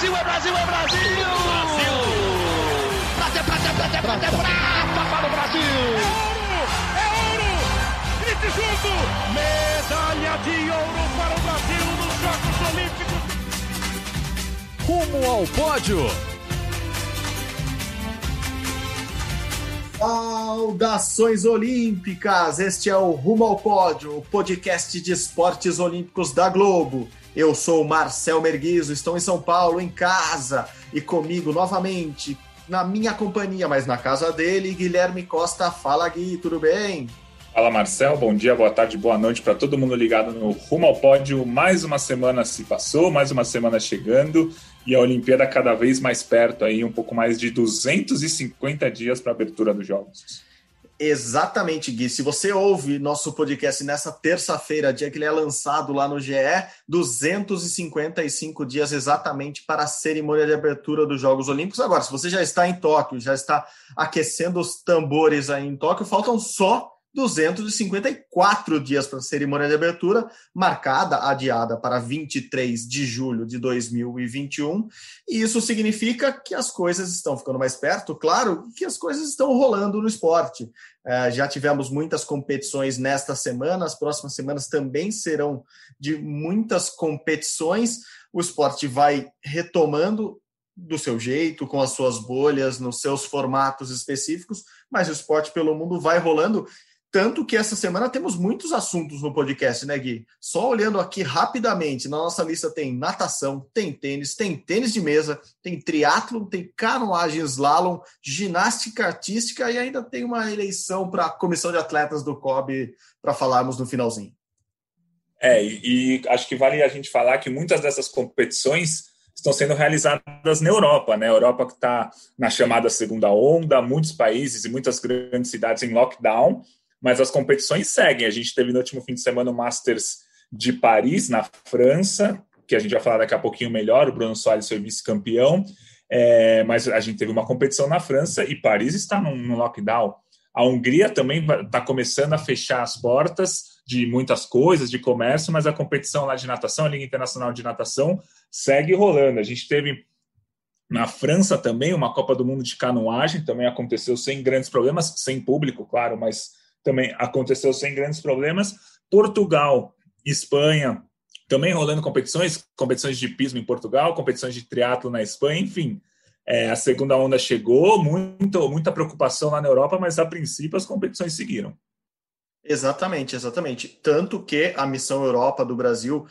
Brasil, é Brasil, é Brasil! Brasil! Prata, é prata, é prata, é prata, é prata para o Brasil! É ouro! É ouro! Grite junto! Medalha de ouro para o Brasil nos Jogos Olímpicos! Rumo ao pódio! Saudações Olímpicas! Este é o Rumo ao Pódio, o podcast de esportes olímpicos da Globo. Eu sou Marcel Merguizo, estou em São Paulo, em casa, e comigo novamente, na minha companhia, mas na casa dele, Guilherme Costa. Fala, Gui, tudo bem? Fala, Marcel. Bom dia, boa tarde, boa noite para todo mundo ligado no Rumo ao Pódio. Mais uma semana se passou, mais uma semana chegando e a Olimpíada cada vez mais perto, aí um pouco mais de 250 dias para a abertura dos Jogos. Exatamente, Gui. Se você ouve nosso podcast nessa terça-feira, dia que ele é lançado lá no GE, 255 dias exatamente para a cerimônia de abertura dos Jogos Olímpicos. Agora, se você já está em Tóquio, já está aquecendo os tambores aí em Tóquio, faltam só 254 dias para a cerimônia de abertura, marcada, adiada para 23 de julho de 2021. E isso significa que as coisas estão ficando mais perto, claro, que as coisas estão rolando no esporte. É, já tivemos muitas competições nesta semana, as próximas semanas também serão de muitas competições. O esporte vai retomando do seu jeito, com as suas bolhas, nos seus formatos específicos, mas o esporte pelo mundo vai rolando tanto que essa semana temos muitos assuntos no podcast, né, Gui? Só olhando aqui rapidamente, na nossa lista tem natação, tem tênis, tem tênis de mesa, tem triatlo, tem canoagem slalom, ginástica artística e ainda tem uma eleição para a comissão de atletas do COB para falarmos no finalzinho. É, e, e acho que vale a gente falar que muitas dessas competições estão sendo realizadas na Europa, né? A Europa que está na chamada segunda onda, muitos países e muitas grandes cidades em lockdown, mas as competições seguem. A gente teve no último fim de semana o Masters de Paris, na França, que a gente vai falar daqui a pouquinho melhor. O Bruno Soares foi vice-campeão, é, mas a gente teve uma competição na França e Paris está no, no lockdown. A Hungria também está começando a fechar as portas de muitas coisas, de comércio, mas a competição lá de natação, a Liga Internacional de Natação, segue rolando. A gente teve na França também uma Copa do Mundo de canoagem, também aconteceu sem grandes problemas, sem público, claro, mas também aconteceu sem grandes problemas. Portugal, Espanha, também rolando competições, competições de pismo em Portugal, competições de triatlo na Espanha, enfim. É, a segunda onda chegou, muito, muita preocupação lá na Europa, mas a princípio as competições seguiram. Exatamente, exatamente. Tanto que a missão Europa do Brasil,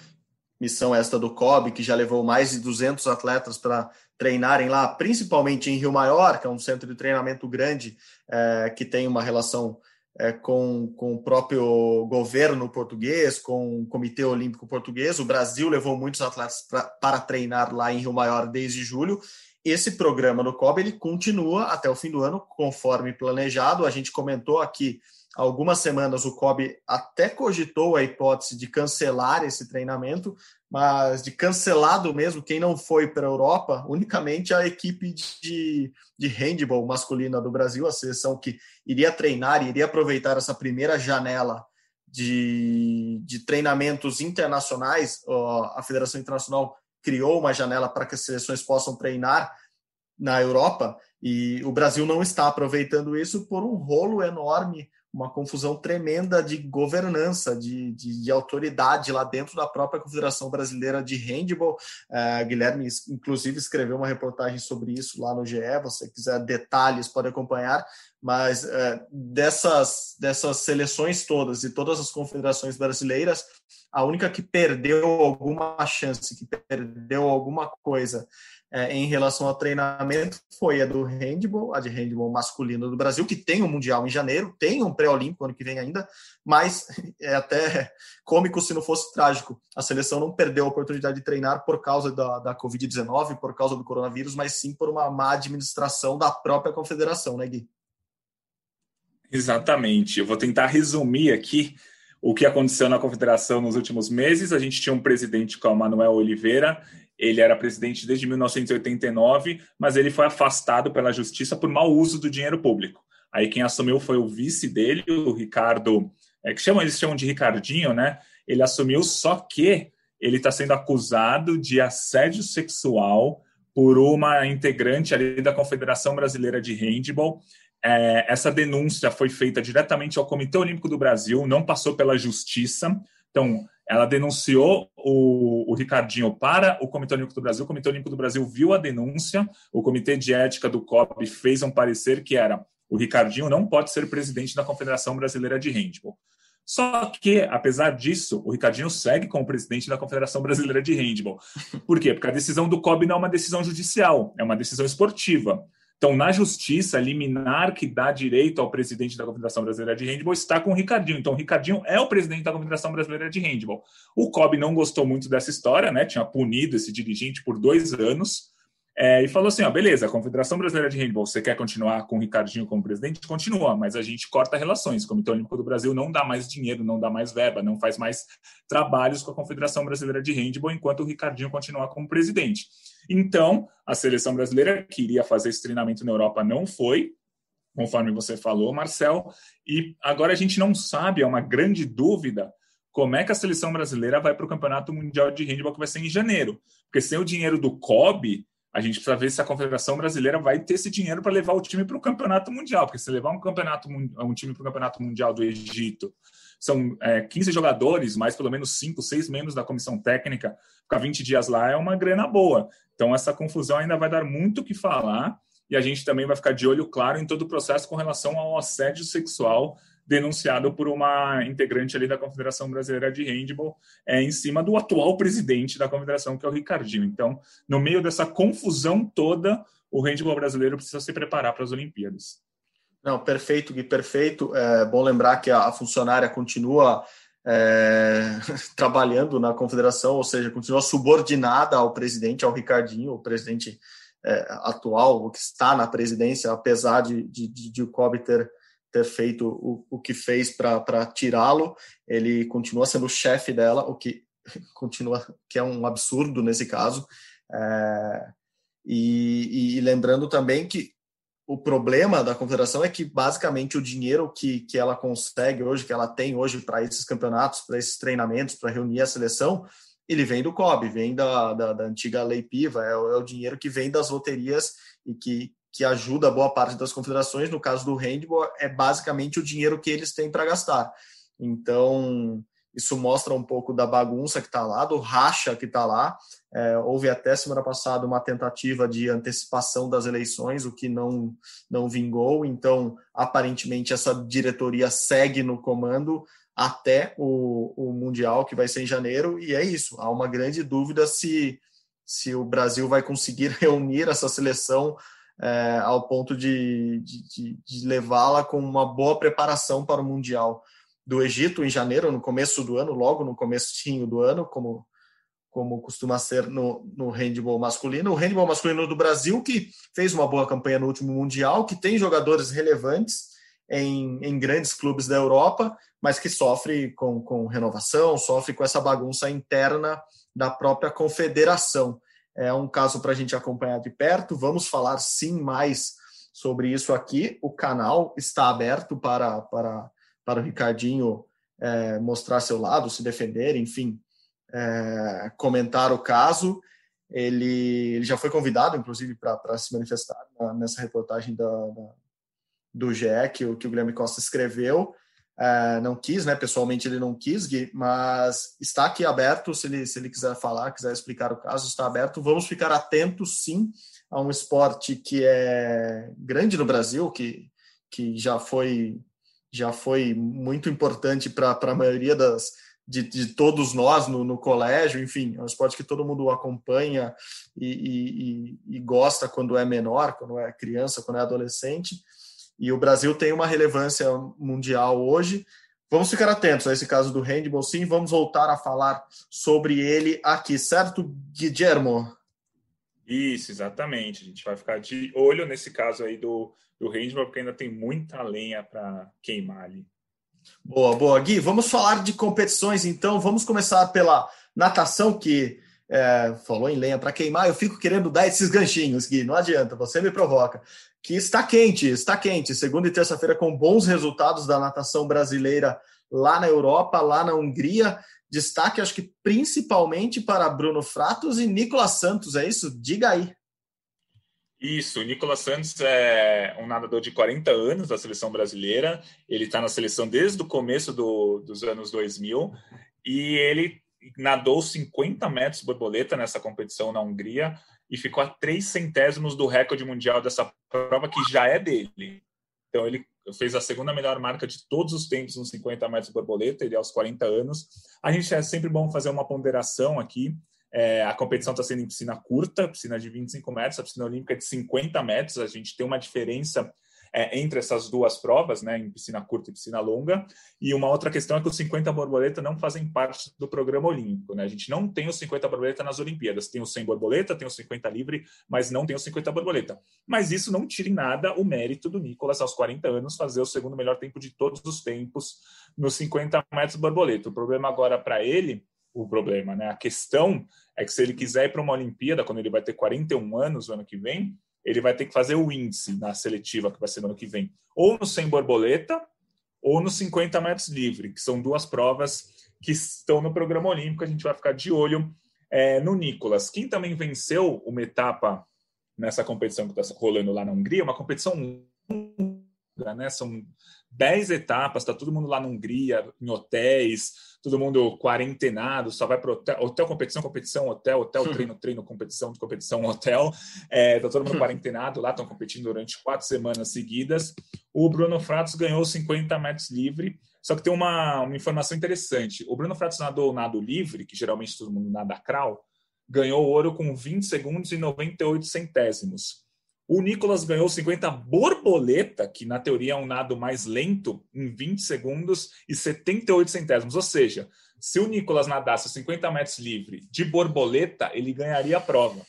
missão esta do COB, que já levou mais de 200 atletas para treinarem lá, principalmente em Rio Maior, que é um centro de treinamento grande, é, que tem uma relação é, com, com o próprio governo português, com o Comitê Olímpico Português. O Brasil levou muitos atletas pra, para treinar lá em Rio Maior desde julho. Esse programa do COB ele continua até o fim do ano, conforme planejado. A gente comentou aqui algumas semanas o COB até cogitou a hipótese de cancelar esse treinamento, mas de cancelado mesmo, quem não foi para a Europa, unicamente a equipe de, de handball masculina do Brasil, a seleção que iria treinar e iria aproveitar essa primeira janela de, de treinamentos internacionais. A Federação Internacional criou uma janela para que as seleções possam treinar na Europa e o Brasil não está aproveitando isso por um rolo enorme uma confusão tremenda de governança, de, de, de, autoridade lá dentro da própria Confederação Brasileira de Handball. Uh, Guilherme, inclusive, escreveu uma reportagem sobre isso lá no GE. Se quiser detalhes, pode acompanhar. Mas uh, dessas, dessas seleções todas e todas as confederações brasileiras, a única que perdeu alguma chance, que perdeu alguma coisa é, em relação ao treinamento foi a do handball, a de handball masculino do Brasil, que tem um Mundial em janeiro, tem um pré-olímpico ano que vem ainda, mas é até cômico se não fosse trágico. A seleção não perdeu a oportunidade de treinar por causa da, da Covid-19, por causa do coronavírus, mas sim por uma má administração da própria confederação, né, Gui? Exatamente. Eu vou tentar resumir aqui o que aconteceu na confederação nos últimos meses. A gente tinha um presidente que é o Manuel Oliveira, ele era presidente desde 1989, mas ele foi afastado pela justiça por mau uso do dinheiro público. Aí quem assumiu foi o vice dele, o Ricardo, é, que chamam, eles chamam de Ricardinho, né? Ele assumiu, só que ele está sendo acusado de assédio sexual por uma integrante ali da Confederação Brasileira de Handball. É, essa denúncia foi feita diretamente ao Comitê Olímpico do Brasil, não passou pela Justiça. Então, ela denunciou o, o, Ricardinho para o Comitê Olímpico do Brasil. O Comitê Olímpico do Brasil viu a denúncia. O Comitê de Ética do COB fez um parecer que era o Ricardinho não pode ser presidente da Confederação Brasileira de Handball. Só que, apesar disso, o Ricardinho segue como presidente da Confederação Brasileira de Handball. Por quê? Porque a decisão do COB não é uma decisão judicial, é uma decisão esportiva. Então, na justiça, liminar que dá direito ao presidente da Confederação Brasileira de Handball está com o Ricardinho. Então, o Ricardinho é o presidente da Confederação Brasileira de Handball. O COB não gostou muito dessa história, né? Tinha punido esse dirigente por dois anos. É, e falou assim: ó, beleza, a Confederação Brasileira de Handball, você quer continuar com o Ricardinho como presidente? Continua, mas a gente corta relações. O Comitê Olímpico do Brasil não dá mais dinheiro, não dá mais verba, não faz mais trabalhos com a Confederação Brasileira de Handball enquanto o Ricardinho continuar como presidente. Então, a seleção brasileira que iria fazer esse treinamento na Europa não foi, conforme você falou, Marcel, e agora a gente não sabe, é uma grande dúvida como é que a seleção brasileira vai para o Campeonato Mundial de Handball que vai ser em janeiro. Porque sem o dinheiro do COB, a gente precisa ver se a Confederação Brasileira vai ter esse dinheiro para levar o time para o Campeonato Mundial, porque se levar um, campeonato, um time para o Campeonato Mundial do Egito, são é, 15 jogadores, mais pelo menos 5, 6 membros da comissão técnica, ficar 20 dias lá é uma grana boa. Então, essa confusão ainda vai dar muito o que falar, e a gente também vai ficar de olho claro em todo o processo com relação ao assédio sexual denunciado por uma integrante ali da Confederação Brasileira de Handball, é, em cima do atual presidente da confederação, que é o Ricardinho. Então, no meio dessa confusão toda, o handball brasileiro precisa se preparar para as Olimpíadas. Não, perfeito, Gui, perfeito. É bom lembrar que a funcionária continua é, trabalhando na confederação, ou seja, continua subordinada ao presidente, ao Ricardinho, o presidente é, atual, o que está na presidência, apesar de, de, de, de o COB ter ter feito o, o que fez para tirá-lo, ele continua sendo o chefe dela, o que continua que é um absurdo nesse caso. É, e, e, lembrando também que o problema da confederação é que basicamente o dinheiro que, que ela consegue hoje, que ela tem hoje para esses campeonatos, para esses treinamentos, para reunir a seleção, ele vem do COB, vem da, da, da antiga Lei Piva, é, é o dinheiro que vem das loterias e que, que ajuda boa parte das confederações, no caso do handball, é basicamente o dinheiro que eles têm para gastar. Então, isso mostra um pouco da bagunça que está lá, do racha que está lá. É, houve até semana passada uma tentativa de antecipação das eleições, o que não, não vingou. Então, aparentemente, essa diretoria segue no comando até o, o Mundial, que vai ser em janeiro, e é isso. Há uma grande dúvida se, se o Brasil vai conseguir reunir essa seleção é, ao ponto de, de, de levá-la com uma boa preparação para o Mundial do Egito em janeiro, no começo do ano, logo no comecinho do ano, como, como costuma ser no, no handball masculino. O handball masculino do Brasil, que fez uma boa campanha no último Mundial, que tem jogadores relevantes em, em grandes clubes da Europa, mas que sofre com, com renovação, sofre com essa bagunça interna da própria confederação é um caso para a gente acompanhar de perto. Vamos falar sim mais sobre isso aqui. O canal está aberto para, para, para o Ricardinho é, mostrar seu lado, se defender, enfim, é, comentar o caso. Ele, ele já foi convidado, inclusive, para se manifestar nessa reportagem da, da, do GE que, que o Guilherme Costa escreveu. Uh, não quis, né? Pessoalmente ele não quis, Gui, mas está aqui aberto. Se ele, se ele quiser falar, quiser explicar o caso, está aberto. Vamos ficar atentos, sim, a um esporte que é grande no Brasil, que, que já foi já foi muito importante para a maioria das, de, de, todos nós no, no, colégio, enfim, é um esporte que todo mundo acompanha e, e, e gosta quando é menor, quando é criança, quando é adolescente e o Brasil tem uma relevância mundial hoje. Vamos ficar atentos a esse caso do handball, sim. Vamos voltar a falar sobre ele aqui, certo, Guillermo? Isso, exatamente. A gente vai ficar de olho nesse caso aí do, do handball, porque ainda tem muita lenha para queimar ali. Boa, boa. Gui, vamos falar de competições, então. Vamos começar pela natação, que é, falou em lenha para queimar. Eu fico querendo dar esses ganchinhos, Gui. Não adianta, você me provoca que está quente, está quente. Segunda e terça-feira com bons resultados da natação brasileira lá na Europa, lá na Hungria. Destaque, acho que principalmente para Bruno Fratos e Nicolas Santos, é isso? Diga aí. Isso, o Nicolas Santos é um nadador de 40 anos da seleção brasileira. Ele está na seleção desde o começo do, dos anos 2000 e ele nadou 50 metros borboleta nessa competição na Hungria e ficou a três centésimos do recorde mundial dessa prova que já é dele. Então ele fez a segunda melhor marca de todos os tempos nos 50 metros borboleta, ele é aos 40 anos. A gente é sempre bom fazer uma ponderação aqui. É, a competição está sendo em piscina curta, piscina de 25 metros, a piscina olímpica é de 50 metros. A gente tem uma diferença é, entre essas duas provas, né, em piscina curta e piscina longa. E uma outra questão é que os 50 borboleta não fazem parte do programa olímpico. Né? A gente não tem os 50 borboleta nas Olimpíadas. Tem os 100 borboleta, tem os 50 livre, mas não tem os 50 borboleta. Mas isso não tira em nada o mérito do Nicolas, aos 40 anos, fazer o segundo melhor tempo de todos os tempos nos 50 metros borboleta. O problema agora para ele o problema, né? A questão é que se ele quiser ir para uma Olimpíada, quando ele vai ter 41 anos no ano que vem, ele vai ter que fazer o índice na seletiva que vai ser no ano que vem, ou no 100 borboleta, ou no 50 metros livre, que são duas provas que estão no programa olímpico. A gente vai ficar de olho é, no Nicolas. Quem também venceu uma etapa nessa competição que está rolando lá na Hungria, uma competição longa, né? São 10 etapas, está todo mundo lá na Hungria, em hotéis, todo mundo quarentenado, só vai para hotel, hotel, competição, competição, hotel, hotel, uhum. treino, treino, competição, competição, hotel. É, tá todo mundo uhum. quarentenado lá, estão competindo durante quatro semanas seguidas. O Bruno Fratos ganhou 50 metros livre, só que tem uma, uma informação interessante. O Bruno Fratos nadou nado livre, que geralmente todo mundo nada crawl, ganhou ouro com 20 segundos e 98 centésimos. O Nicolas ganhou 50 borboleta, que na teoria é um nado mais lento, em 20 segundos e 78 centésimos. Ou seja, se o Nicolas nadasse 50 metros livre de borboleta, ele ganharia a prova.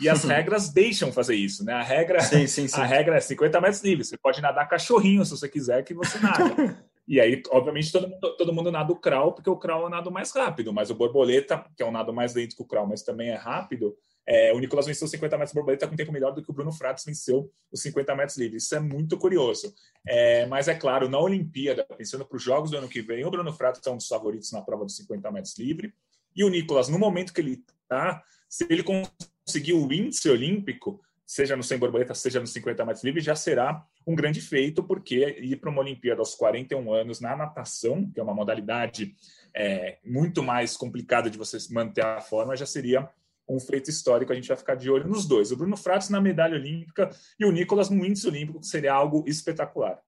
E as regras deixam fazer isso, né? A regra, sim, sim, sim. a regra é 50 metros livre. Você pode nadar cachorrinho se você quiser que você nada. e aí, obviamente, todo mundo, todo mundo nada o crawl, porque o crawl é o nado mais rápido, mas o borboleta, que é um nado mais lento que o crawl, mas também é rápido, é, o Nicolas venceu 50 metros borboleta com um tempo melhor do que o Bruno Fratos venceu os 50 metros livres. Isso é muito curioso. É, mas é claro, na Olimpíada, pensando para os Jogos do ano que vem, o Bruno Fratos é um dos favoritos na prova dos 50 metros livre. E o Nicolas, no momento que ele está, se ele conseguir o índice olímpico, seja no 100 borboleta, seja no 50 metros livre, já será um grande feito, porque ir para uma Olimpíada aos 41 anos na natação, que é uma modalidade é, muito mais complicada de você manter a forma, já seria um feito histórico. A gente vai ficar de olho nos dois. O Bruno Fratos na medalha olímpica e o Nicolas no índice olímpico, que seria algo espetacular.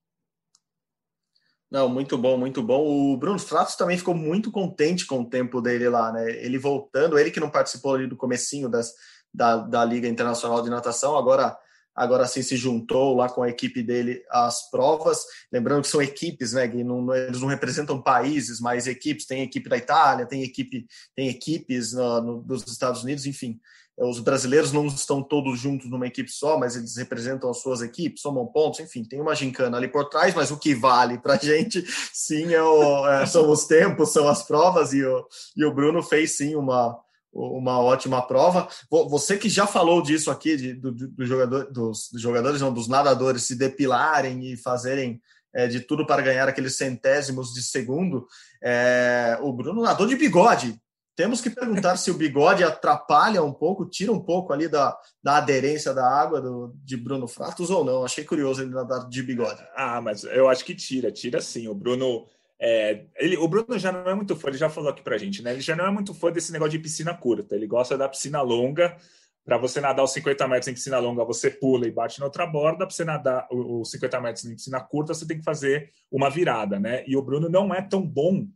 Não, muito bom, muito bom. O Bruno Fratos também ficou muito contente com o tempo dele lá, né? Ele voltando, ele que não participou ali do comecinho das, da, da Liga Internacional de Natação, agora agora sim se juntou lá com a equipe dele às provas. Lembrando que são equipes, né? Que não, eles não representam países, mas equipes. Tem equipe da Itália, tem equipe, tem equipes no, no, dos Estados Unidos, enfim. Os brasileiros não estão todos juntos numa equipe só, mas eles representam as suas equipes, somam pontos, enfim, tem uma gincana ali por trás, mas o que vale para a gente, sim, é o, é, são os tempos, são as provas, e o, e o Bruno fez sim uma, uma ótima prova. Você que já falou disso aqui, de, do, do jogador, dos, dos, jogadores, não, dos nadadores se depilarem e fazerem é, de tudo para ganhar aqueles centésimos de segundo, é, o Bruno nadou de bigode. Temos que perguntar se o bigode atrapalha um pouco, tira um pouco ali da, da aderência da água do, de Bruno Fratos ou não. Achei curioso ele nadar de bigode. Ah, mas eu acho que tira, tira sim. O Bruno é, ele, o Bruno já não é muito fã, ele já falou aqui pra gente, né? Ele já não é muito fã desse negócio de piscina curta. Ele gosta da piscina longa. Para você nadar os 50 metros em piscina longa, você pula e bate na outra borda. Para você nadar os 50 metros em piscina curta, você tem que fazer uma virada, né? E o Bruno não é tão bom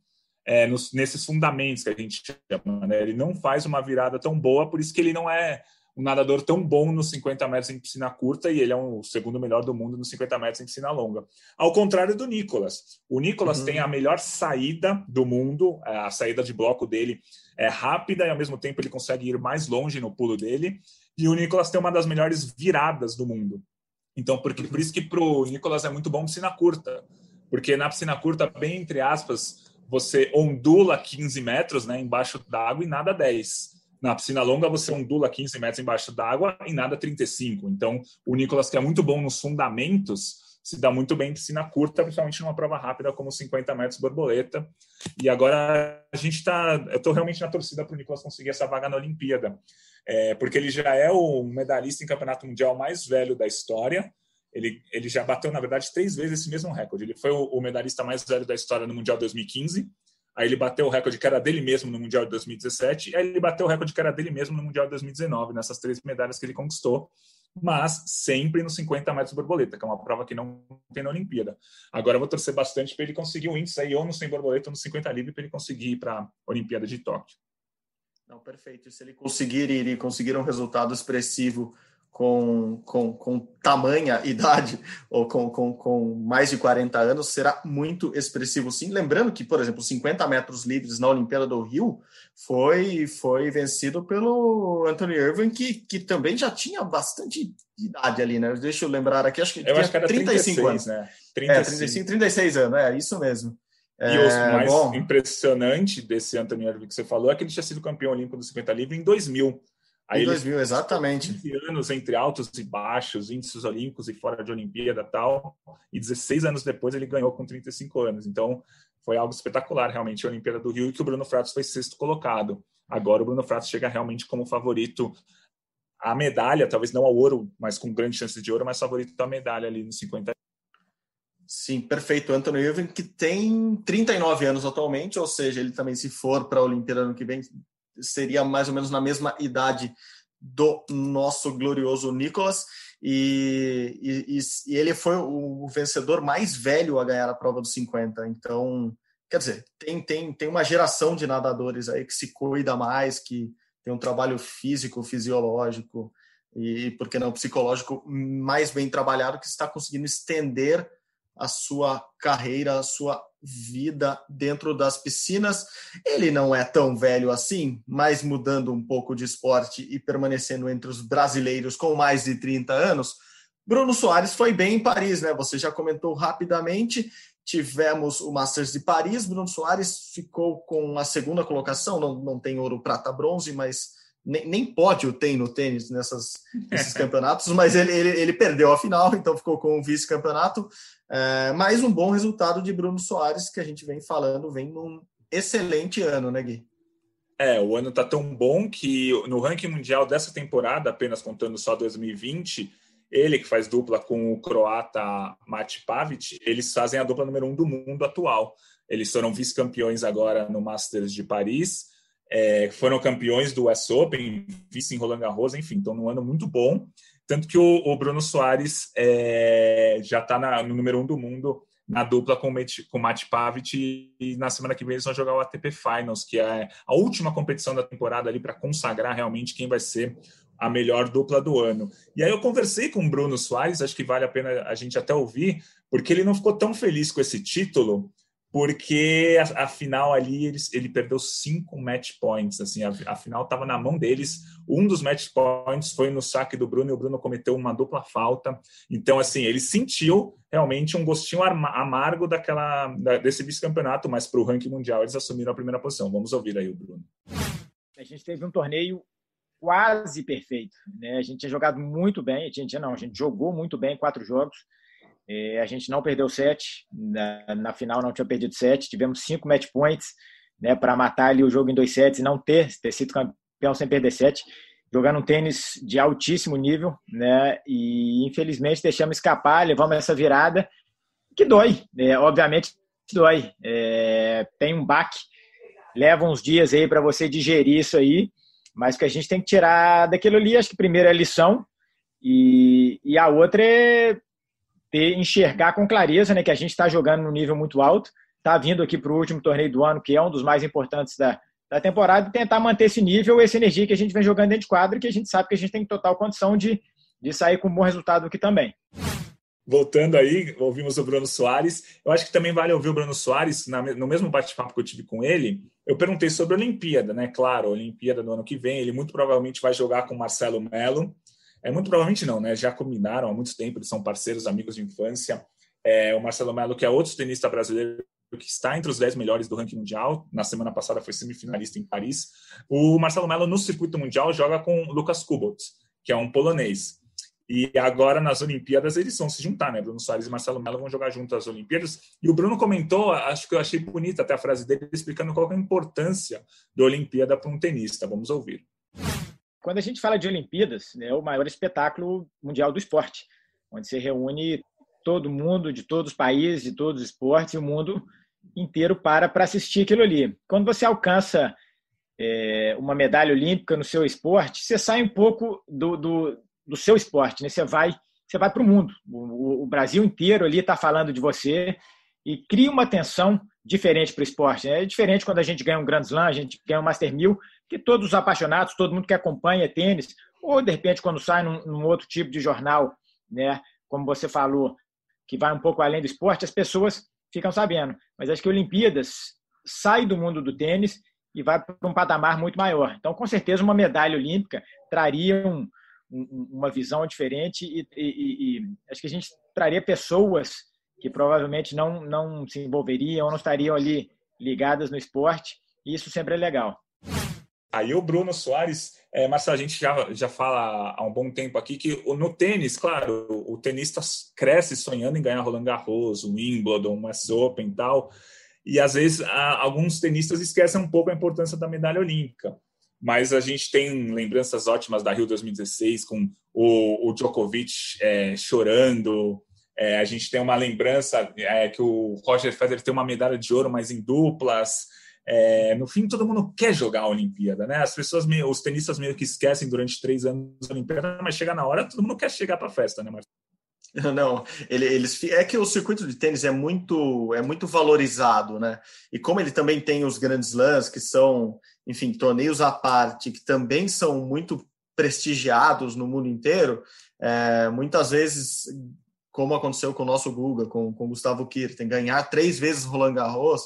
é, nos, nesses fundamentos que a gente chama, né? Ele não faz uma virada tão boa, por isso que ele não é um nadador tão bom nos 50 metros em piscina curta e ele é um, o segundo melhor do mundo nos 50 metros em piscina longa. Ao contrário do Nicolas. O Nicolas uhum. tem a melhor saída do mundo, é, a saída de bloco dele é rápida e ao mesmo tempo ele consegue ir mais longe no pulo dele. E o Nicolas tem uma das melhores viradas do mundo. Então, porque, por isso que para o Nicolas é muito bom piscina curta. Porque na piscina curta, bem entre aspas, você ondula 15 metros né, embaixo d'água e nada 10. Na piscina longa, você ondula 15 metros embaixo d'água e nada 35. Então, o Nicolas, que é muito bom nos fundamentos, se dá muito bem em piscina curta, principalmente numa prova rápida como 50 metros borboleta. E agora a gente está, eu estou realmente na torcida para o Nicolas conseguir essa vaga na Olimpíada, é, porque ele já é o medalhista em campeonato mundial mais velho da história. Ele, ele já bateu, na verdade, três vezes esse mesmo recorde. Ele foi o, o medalhista mais velho da história no Mundial 2015. Aí ele bateu o recorde que era dele mesmo no Mundial de 2017. E aí ele bateu o recorde que era dele mesmo no Mundial de 2019, nessas três medalhas que ele conquistou mas sempre nos 50 metros borboleta, que é uma prova que não tem na Olimpíada. Agora eu vou torcer bastante para ele conseguir o índice aí, ou no 100 borboleta ou no 50 livre, para ele conseguir ir para a Olimpíada de Tóquio. Não, perfeito. Se ele conseguir ir conseguir um resultado expressivo com, com, com tamanha idade ou com, com, com mais de 40 anos será muito expressivo sim. Lembrando que, por exemplo, 50 metros livres na Olimpíada do Rio foi, foi vencido pelo Anthony Irving, que, que também já tinha bastante idade ali, né? Deixa eu lembrar aqui, acho que eu acho que era 35 36, anos. Né? 35. É, 35, 36 anos, é isso mesmo. E é, o mais bom. impressionante desse Anthony Irving que você falou é que ele tinha sido campeão olímpico do 50 livre em 2000. Aí em 2000, ele, exatamente. 15 anos entre altos e baixos, índices olímpicos e fora de Olimpíada tal, e 16 anos depois ele ganhou com 35 anos. Então, foi algo espetacular, realmente, a Olimpíada do Rio, e que o Bruno Fratos foi sexto colocado. Agora o Bruno Fratos chega realmente como favorito à medalha, talvez não ao ouro, mas com grande chance de ouro, mas favorito à medalha ali nos 50 Sim, perfeito. Anthony Irving, que tem 39 anos atualmente, ou seja, ele também, se for para a Olimpíada ano que vem, seria mais ou menos na mesma idade do nosso glorioso Nicolas. E, e, e, ele foi o vencedor mais velho a ganhar a prova dos 50. Então, quer dizer, tem, tem, tem uma geração de nadadores aí que se cuida mais, que tem um trabalho físico, fisiológico e, por que não, psicológico mais bem trabalhado, que está conseguindo estender a sua carreira, a sua vida dentro das piscinas. Ele não é tão velho assim, mas mudando um pouco de esporte e permanecendo entre os brasileiros com mais de 30 anos. Bruno Soares foi bem em Paris, né? Você já comentou rapidamente. Tivemos o Masters de Paris. Bruno Soares ficou com a segunda colocação, não, não tem ouro, prata, bronze, mas nem, nem pódio tem no tênis nessas, nesses campeonatos, mas ele, ele, ele, perdeu a final, então ficou com o vice-campeonato. É, mais um bom resultado de Bruno Soares, que a gente vem falando, vem num excelente ano, né, Gui? É, o ano tá tão bom que no ranking mundial dessa temporada, apenas contando só 2020, ele que faz dupla com o croata Mate Pavic, eles fazem a dupla número um do mundo atual. Eles foram vice-campeões agora no Masters de Paris é, foram campeões do US Open, vice em Roland Garros, enfim, estão num ano muito bom. Tanto que o, o Bruno Soares é, já está no número um do mundo na dupla com, o Matt Pavic e na semana que vem eles vão jogar o ATP Finals, que é a última competição da temporada ali para consagrar realmente quem vai ser a melhor dupla do ano. E aí eu conversei com o Bruno Soares, acho que vale a pena a gente até ouvir, porque ele não ficou tão feliz com esse título, porque a, final ali ele, ele perdeu cinco match points, assim, a, final estava na mão deles. Um dos match points foi no saque do Bruno e o Bruno cometeu uma dupla falta. Então, assim, ele sentiu realmente um gostinho amargo daquela da, desse vice-campeonato, mas para o ranking mundial eles assumiram a primeira posição. Vamos ouvir aí o Bruno. A gente teve um torneio quase perfeito, né? A gente tinha jogado muito bem, a gente não, a gente jogou muito bem quatro jogos a gente não perdeu sete, na, na, final não tinha perdido sete, tivemos cinco match points né, para matar ali o jogo em dois sets e não ter, ter sido campeão sem perder sete, jogando um tênis de altíssimo nível, né, e infelizmente deixamos escapar, levamos essa virada, que dói, né, obviamente dói, é, tem um baque, leva uns dias aí para você digerir isso aí, mas que a gente tem que tirar daquilo ali, acho que primeiro é lição, e, e a outra é ter, enxergar com clareza né, que a gente está jogando no nível muito alto, está vindo aqui para o último torneio do ano, que é um dos mais importantes da, da temporada, e tentar manter esse nível, essa energia que a gente vem jogando dentro de quadro, que a gente sabe que a gente tem total condição de, de sair com um bom resultado aqui também. Voltando aí, ouvimos o Bruno Soares. Eu acho que também vale ouvir o Bruno Soares, na, no mesmo bate-papo que eu tive com ele. Eu perguntei sobre a Olimpíada, né? Claro, a Olimpíada do ano que vem. Ele muito provavelmente vai jogar com Marcelo Melo. É muito provavelmente não, né? Já combinaram há muito tempo, eles são parceiros, amigos de infância. É, o Marcelo Melo, que é outro tenista brasileiro que está entre os 10 melhores do ranking mundial. Na semana passada foi semifinalista em Paris. O Marcelo Melo, no circuito mundial, joga com Lucas Kubot, que é um polonês. E agora nas Olimpíadas eles vão se juntar, né? Bruno Soares e Marcelo Mello vão jogar juntos as Olimpíadas. E o Bruno comentou, acho que eu achei bonita até a frase dele, explicando qual é a importância da Olimpíada para um tenista. Vamos ouvir. Quando a gente fala de Olimpíadas, é o maior espetáculo mundial do esporte, onde se reúne todo mundo de todos os países, de todos os esportes, e o mundo inteiro para para assistir aquilo ali. Quando você alcança é, uma medalha olímpica no seu esporte, você sai um pouco do, do, do seu esporte, né? Você vai, você vai para o mundo. O Brasil inteiro ali está falando de você e cria uma atenção diferente para o esporte. Né? É diferente quando a gente ganha um Grand Slam, a gente ganha um Master 1000, que todos os apaixonados, todo mundo que acompanha tênis, ou de repente quando sai num, num outro tipo de jornal, né? Como você falou, que vai um pouco além do esporte, as pessoas ficam sabendo. Mas acho que Olimpíadas sai do mundo do tênis e vai para um patamar muito maior. Então, com certeza, uma medalha olímpica traria um, uma visão diferente e, e, e, acho que a gente traria pessoas que provavelmente não, não se envolveriam não estariam ali ligadas no esporte e isso sempre é legal. Aí o Bruno Soares, é, Marcelo, a gente já, já fala há um bom tempo aqui que no tênis, claro, o tenista cresce sonhando em ganhar Roland Garros, o Wimbledon, o US Open e tal, e às vezes alguns tenistas esquecem um pouco a importância da medalha olímpica mas a gente tem lembranças ótimas da Rio 2016 com o, o Djokovic é, chorando. É, a gente tem uma lembrança é, que o Roger Federer tem uma medalha de ouro, mas em duplas. É, no fim, todo mundo quer jogar a Olimpíada, né? As pessoas, meio, os tenistas meio que esquecem durante três anos a Olimpíada, mas chega na hora, todo mundo quer chegar para a festa, né, Marcos? Não, ele, eles é que o circuito de tênis é muito é muito valorizado, né? E como ele também tem os grandes slams que são, enfim, torneios à parte que também são muito prestigiados no mundo inteiro, é, muitas vezes, como aconteceu com o nosso Guga, com, com Gustavo Kirten, ganhar três vezes Roland Garros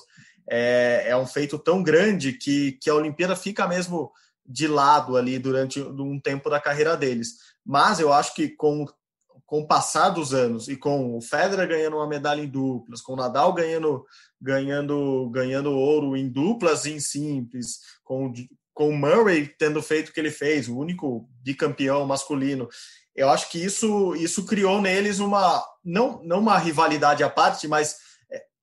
é, é um feito tão grande que, que a Olimpíada fica mesmo de lado ali durante um tempo da carreira deles. Mas eu acho que com com o passar dos anos e com o Federer ganhando uma medalha em duplas, com o Nadal ganhando ganhando ganhando ouro em duplas e em simples, com com o Murray tendo feito o que ele fez, o único bicampeão masculino. Eu acho que isso isso criou neles uma não não uma rivalidade à parte, mas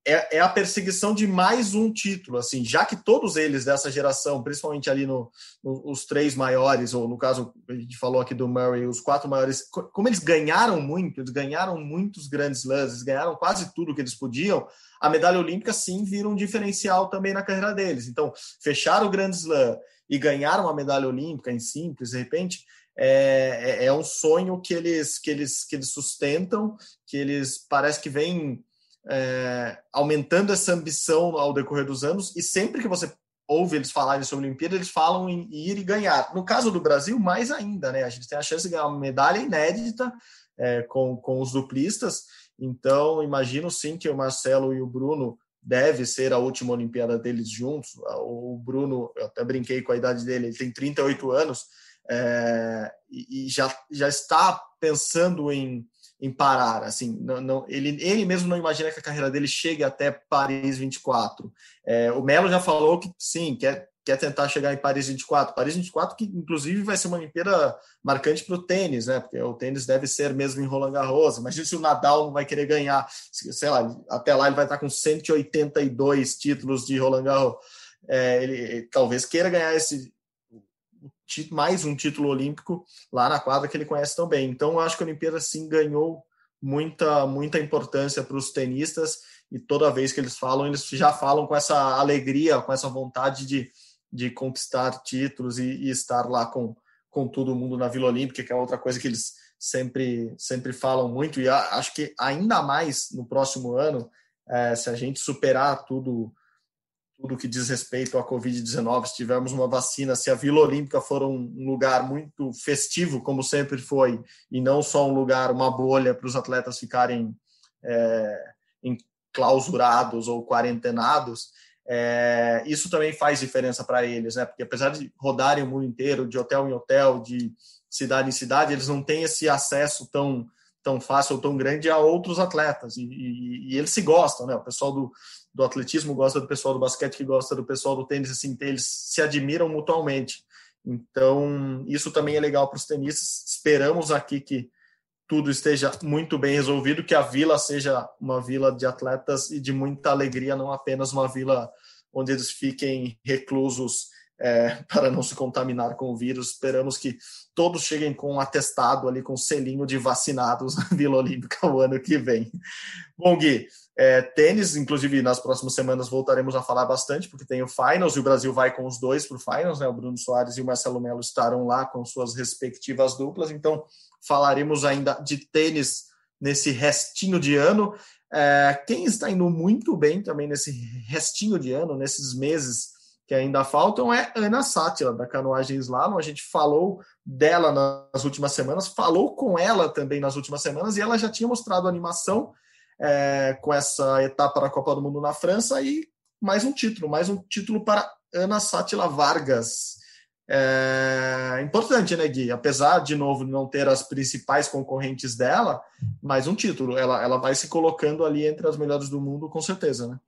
é, é, a perseguição de mais um título, assim, já que todos eles dessa geração, principalmente ali no, no, os três maiores, ou no caso, a gente falou aqui do Murray, os quatro maiores, como eles ganharam muito, eles ganharam muitos grandes lances, ganharam quase tudo que eles podiam, a medalha olímpica sim vira um diferencial também na carreira deles. Então, fechar o Grand Slam e ganhar uma medalha olímpica em simples, de repente, é, é, é um sonho que eles, que eles, que eles sustentam, que eles parece que vêm é, aumentando essa ambição ao decorrer dos anos, e sempre que você ouve eles falarem sobre a Olimpíada, eles falam em ir e ganhar. No caso do Brasil, mais ainda, né? A gente tem a chance de ganhar uma medalha inédita é, com, com os duplistas, então imagino sim que o Marcelo e o Bruno deve ser a última Olimpíada deles juntos. O Bruno, eu até brinquei com a idade dele, ele tem 38 anos é, e já, já está pensando em em parar. Assim, não, não, ele, ele mesmo não imagina que a carreira dele chegue até Paris 24. É, o Melo já falou que sim, quer, quer tentar chegar em Paris 24. Paris 24, que inclusive vai ser uma Olimpíada marcante para o tênis, né? Porque o tênis deve ser mesmo em Roland Garros. Imagina se o Nadal não vai querer ganhar, sei lá, até lá ele vai estar com 182 títulos de Roland Garros. É, ele, ele talvez queira ganhar esse mais um título olímpico lá na quadra que ele conhece tão bem. Então, eu acho que a Olimpíada sim ganhou muita muita importância para os tenistas e toda vez que eles falam, eles já falam com essa alegria, com essa vontade de, de conquistar títulos e, e estar lá com, com todo mundo na Vila Olímpica, que é outra coisa que eles sempre sempre falam muito e acho que ainda mais no próximo ano, é, se a gente superar tudo tudo que diz respeito à Covid-19, se tivermos uma vacina, se a Vila Olímpica for um lugar muito festivo, como sempre foi, e não só um lugar, uma bolha para os atletas ficarem é, enclausurados ou quarentenados, é, isso também faz diferença para eles, né? Porque apesar de rodarem o mundo inteiro, de hotel em hotel, de cidade em cidade, eles não têm esse acesso tão tão fácil ou tão grande a outros atletas e, e, e eles se gostam, né? O pessoal do do atletismo gosta do pessoal do basquete, que gosta do pessoal do tênis, assim, eles se admiram mutuamente. Então, isso também é legal para os tenistas. Esperamos aqui que, tudo esteja muito bem resolvido, que a vila seja uma vila de atletas e de muita alegria, não apenas uma vila onde eles fiquem reclusos é, para não se contaminar com o vírus. Esperamos que todos cheguem com um atestado ali, com um selinho de vacinados na Vila Olímpica o ano que vem. Bom, Gui, é, tênis, inclusive nas próximas semanas voltaremos a falar bastante, porque tem o Finals e o Brasil vai com os dois para o Finals, né? O Bruno Soares e o Marcelo Melo estarão lá com suas respectivas duplas, então falaremos ainda de tênis nesse restinho de ano. É, quem está indo muito bem também nesse restinho de ano, nesses meses que ainda faltam, é Ana Sátila, da canoagem slalom. A gente falou dela nas últimas semanas, falou com ela também nas últimas semanas, e ela já tinha mostrado animação é, com essa etapa da Copa do Mundo na França e mais um título, mais um título para Ana Sátila Vargas. É importante, né, Gui? Apesar de novo não ter as principais concorrentes dela, mais um título. Ela, ela vai se colocando ali entre as melhores do mundo, com certeza, né?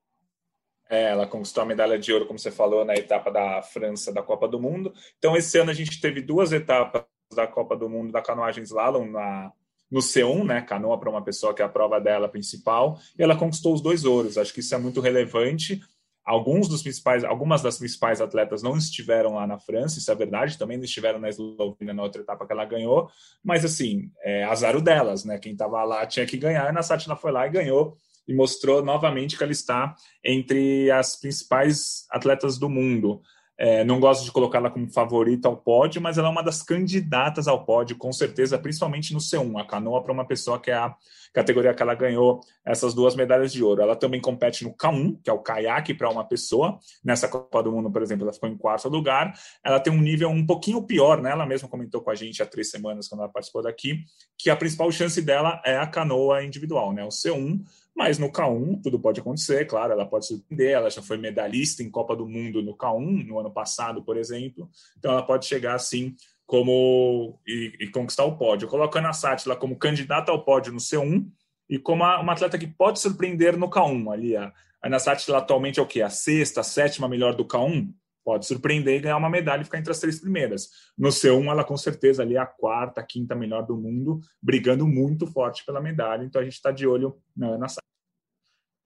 É, ela conquistou a medalha de ouro, como você falou, na etapa da França da Copa do Mundo. Então, esse ano a gente teve duas etapas da Copa do Mundo da canoagem slalom na, no C1, né? Canoa para uma pessoa que é a prova dela principal, e ela conquistou os dois ouros. Acho que isso é muito relevante. Alguns dos principais, algumas das principais atletas não estiveram lá na França, isso é verdade, também não estiveram na Eslovênia na outra etapa que ela ganhou, mas assim, é azar delas, né? Quem estava lá tinha que ganhar, a Satina foi lá e ganhou e mostrou novamente que ela está entre as principais atletas do mundo. É, não gosto de colocá-la como favorita ao pódio, mas ela é uma das candidatas ao pódio, com certeza, principalmente no C1. A canoa para uma pessoa que é a categoria que ela ganhou essas duas medalhas de ouro. Ela também compete no K1, que é o caiaque para uma pessoa. Nessa Copa do Mundo, por exemplo, ela ficou em quarto lugar. Ela tem um nível um pouquinho pior, né? Ela mesma comentou com a gente há três semanas, quando ela participou daqui, que a principal chance dela é a canoa individual, né? O C1 mas no K1 tudo pode acontecer, claro, ela pode surpreender, ela já foi medalhista em Copa do Mundo no K1 no ano passado, por exemplo, então ela pode chegar assim como e, e conquistar o pódio, colocando a Sátila como candidata ao pódio no C1 e como uma, uma atleta que pode surpreender no K1 ali, a Ana Sátila atualmente é o que? A sexta, a sétima melhor do K1? Pode surpreender e ganhar uma medalha e ficar entre as três primeiras. No C1, ela com certeza ali é a quarta, quinta melhor do mundo, brigando muito forte pela medalha. Então a gente está de olho na Sá.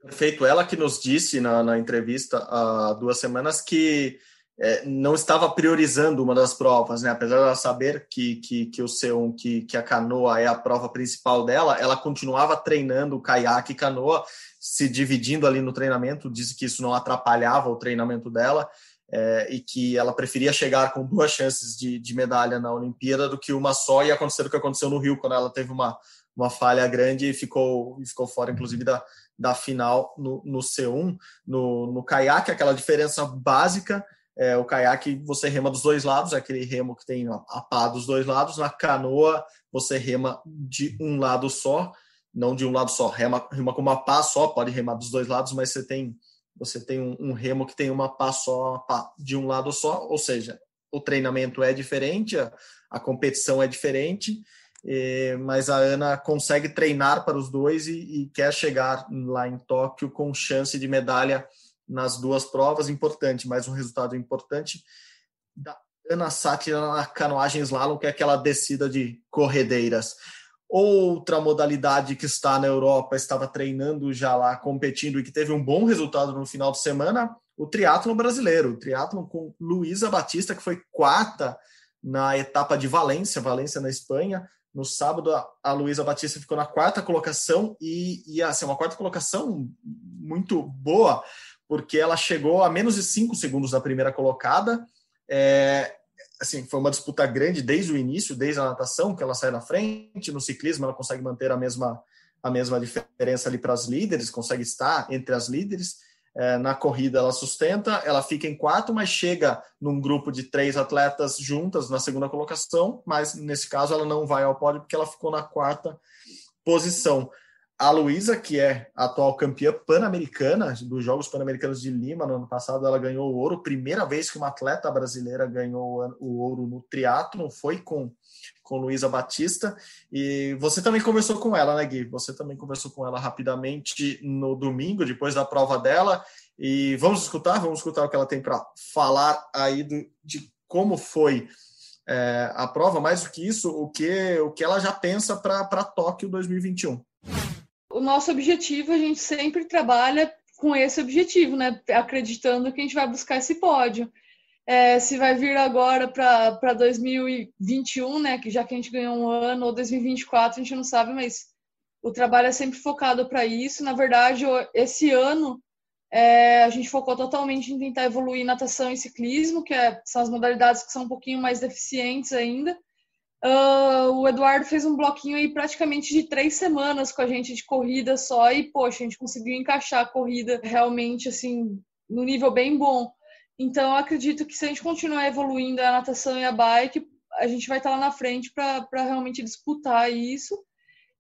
Perfeito. Ela que nos disse na, na entrevista há duas semanas que é, não estava priorizando uma das provas, né? Apesar de saber que, que, que o C1, que, que a canoa é a prova principal dela, ela continuava treinando o caiaque e canoa, se dividindo ali no treinamento. Disse que isso não atrapalhava o treinamento dela é, e que ela preferia chegar com duas chances de, de, medalha na Olimpíada do que uma só e acontecer o que aconteceu no Rio, quando ela teve uma, uma falha grande e ficou, ficou fora, inclusive, da, da final no, no C1. No, no caiaque, aquela diferença básica, é, o caiaque você rema dos dois lados, aquele remo que tem a pá dos dois lados, na canoa você rema de um lado só, não de um lado só, rema, rema com uma pá só, pode remar dos dois lados, mas você tem você tem um, um remo que tem uma pá só pá, de um lado só, ou seja, o treinamento é diferente, a, a competição é diferente, e, mas a Ana consegue treinar para os dois e, e, quer chegar lá em Tóquio com chance de medalha nas duas provas, importante, mais um resultado importante da Ana Sátira na canoagem slalom, que é aquela descida de corredeiras. Outra modalidade que está na Europa, estava treinando já lá, competindo e que teve um bom resultado no final de semana, o triatlo brasileiro. O triatlo com Luísa Batista, que foi quarta na etapa de Valência, Valência na Espanha. No sábado, a Luísa Batista ficou na quarta colocação e, e assim, uma quarta colocação muito boa, porque ela chegou a menos de cinco segundos da primeira colocada. É, assim, foi uma disputa grande desde o início, desde a natação, que ela sai na frente, no ciclismo ela consegue manter a mesma, a mesma diferença ali para as líderes, consegue estar entre as líderes. É, na corrida ela sustenta, ela fica em quarto, mas chega num grupo de três atletas juntas na segunda colocação, mas nesse caso ela não vai ao pódio porque ela ficou na quarta posição. A Luísa, que é a atual campeã pan-americana dos Jogos Pan-Americanos de Lima, no ano passado ela ganhou o ouro, primeira vez que uma atleta brasileira ganhou o ouro no triatlo, foi com com Luísa Batista. E você também conversou com ela, né, Gui? Você também conversou com ela rapidamente no domingo, depois da prova dela. E vamos escutar, vamos escutar o que ela tem para falar aí do, de como foi é, a prova, mais do que isso, o que, o que ela já pensa para Tóquio 2021. O nosso objetivo, a gente sempre trabalha com esse objetivo, né? Acreditando que a gente vai buscar esse pódio. É, se vai vir agora para 2021, né? Que já que a gente ganhou um ano, ou 2024, a gente não sabe, mas o trabalho é sempre focado para isso. Na verdade, esse ano é, a gente focou totalmente em tentar evoluir natação e ciclismo, que é, são as modalidades que são um pouquinho mais deficientes ainda. Uh, o Eduardo fez um bloquinho aí praticamente de três semanas com a gente de corrida só e, poxa, a gente conseguiu encaixar a corrida realmente, assim, no nível bem bom. Então, eu acredito que se a gente continuar evoluindo a natação e a bike, a gente vai estar lá na frente para realmente disputar isso.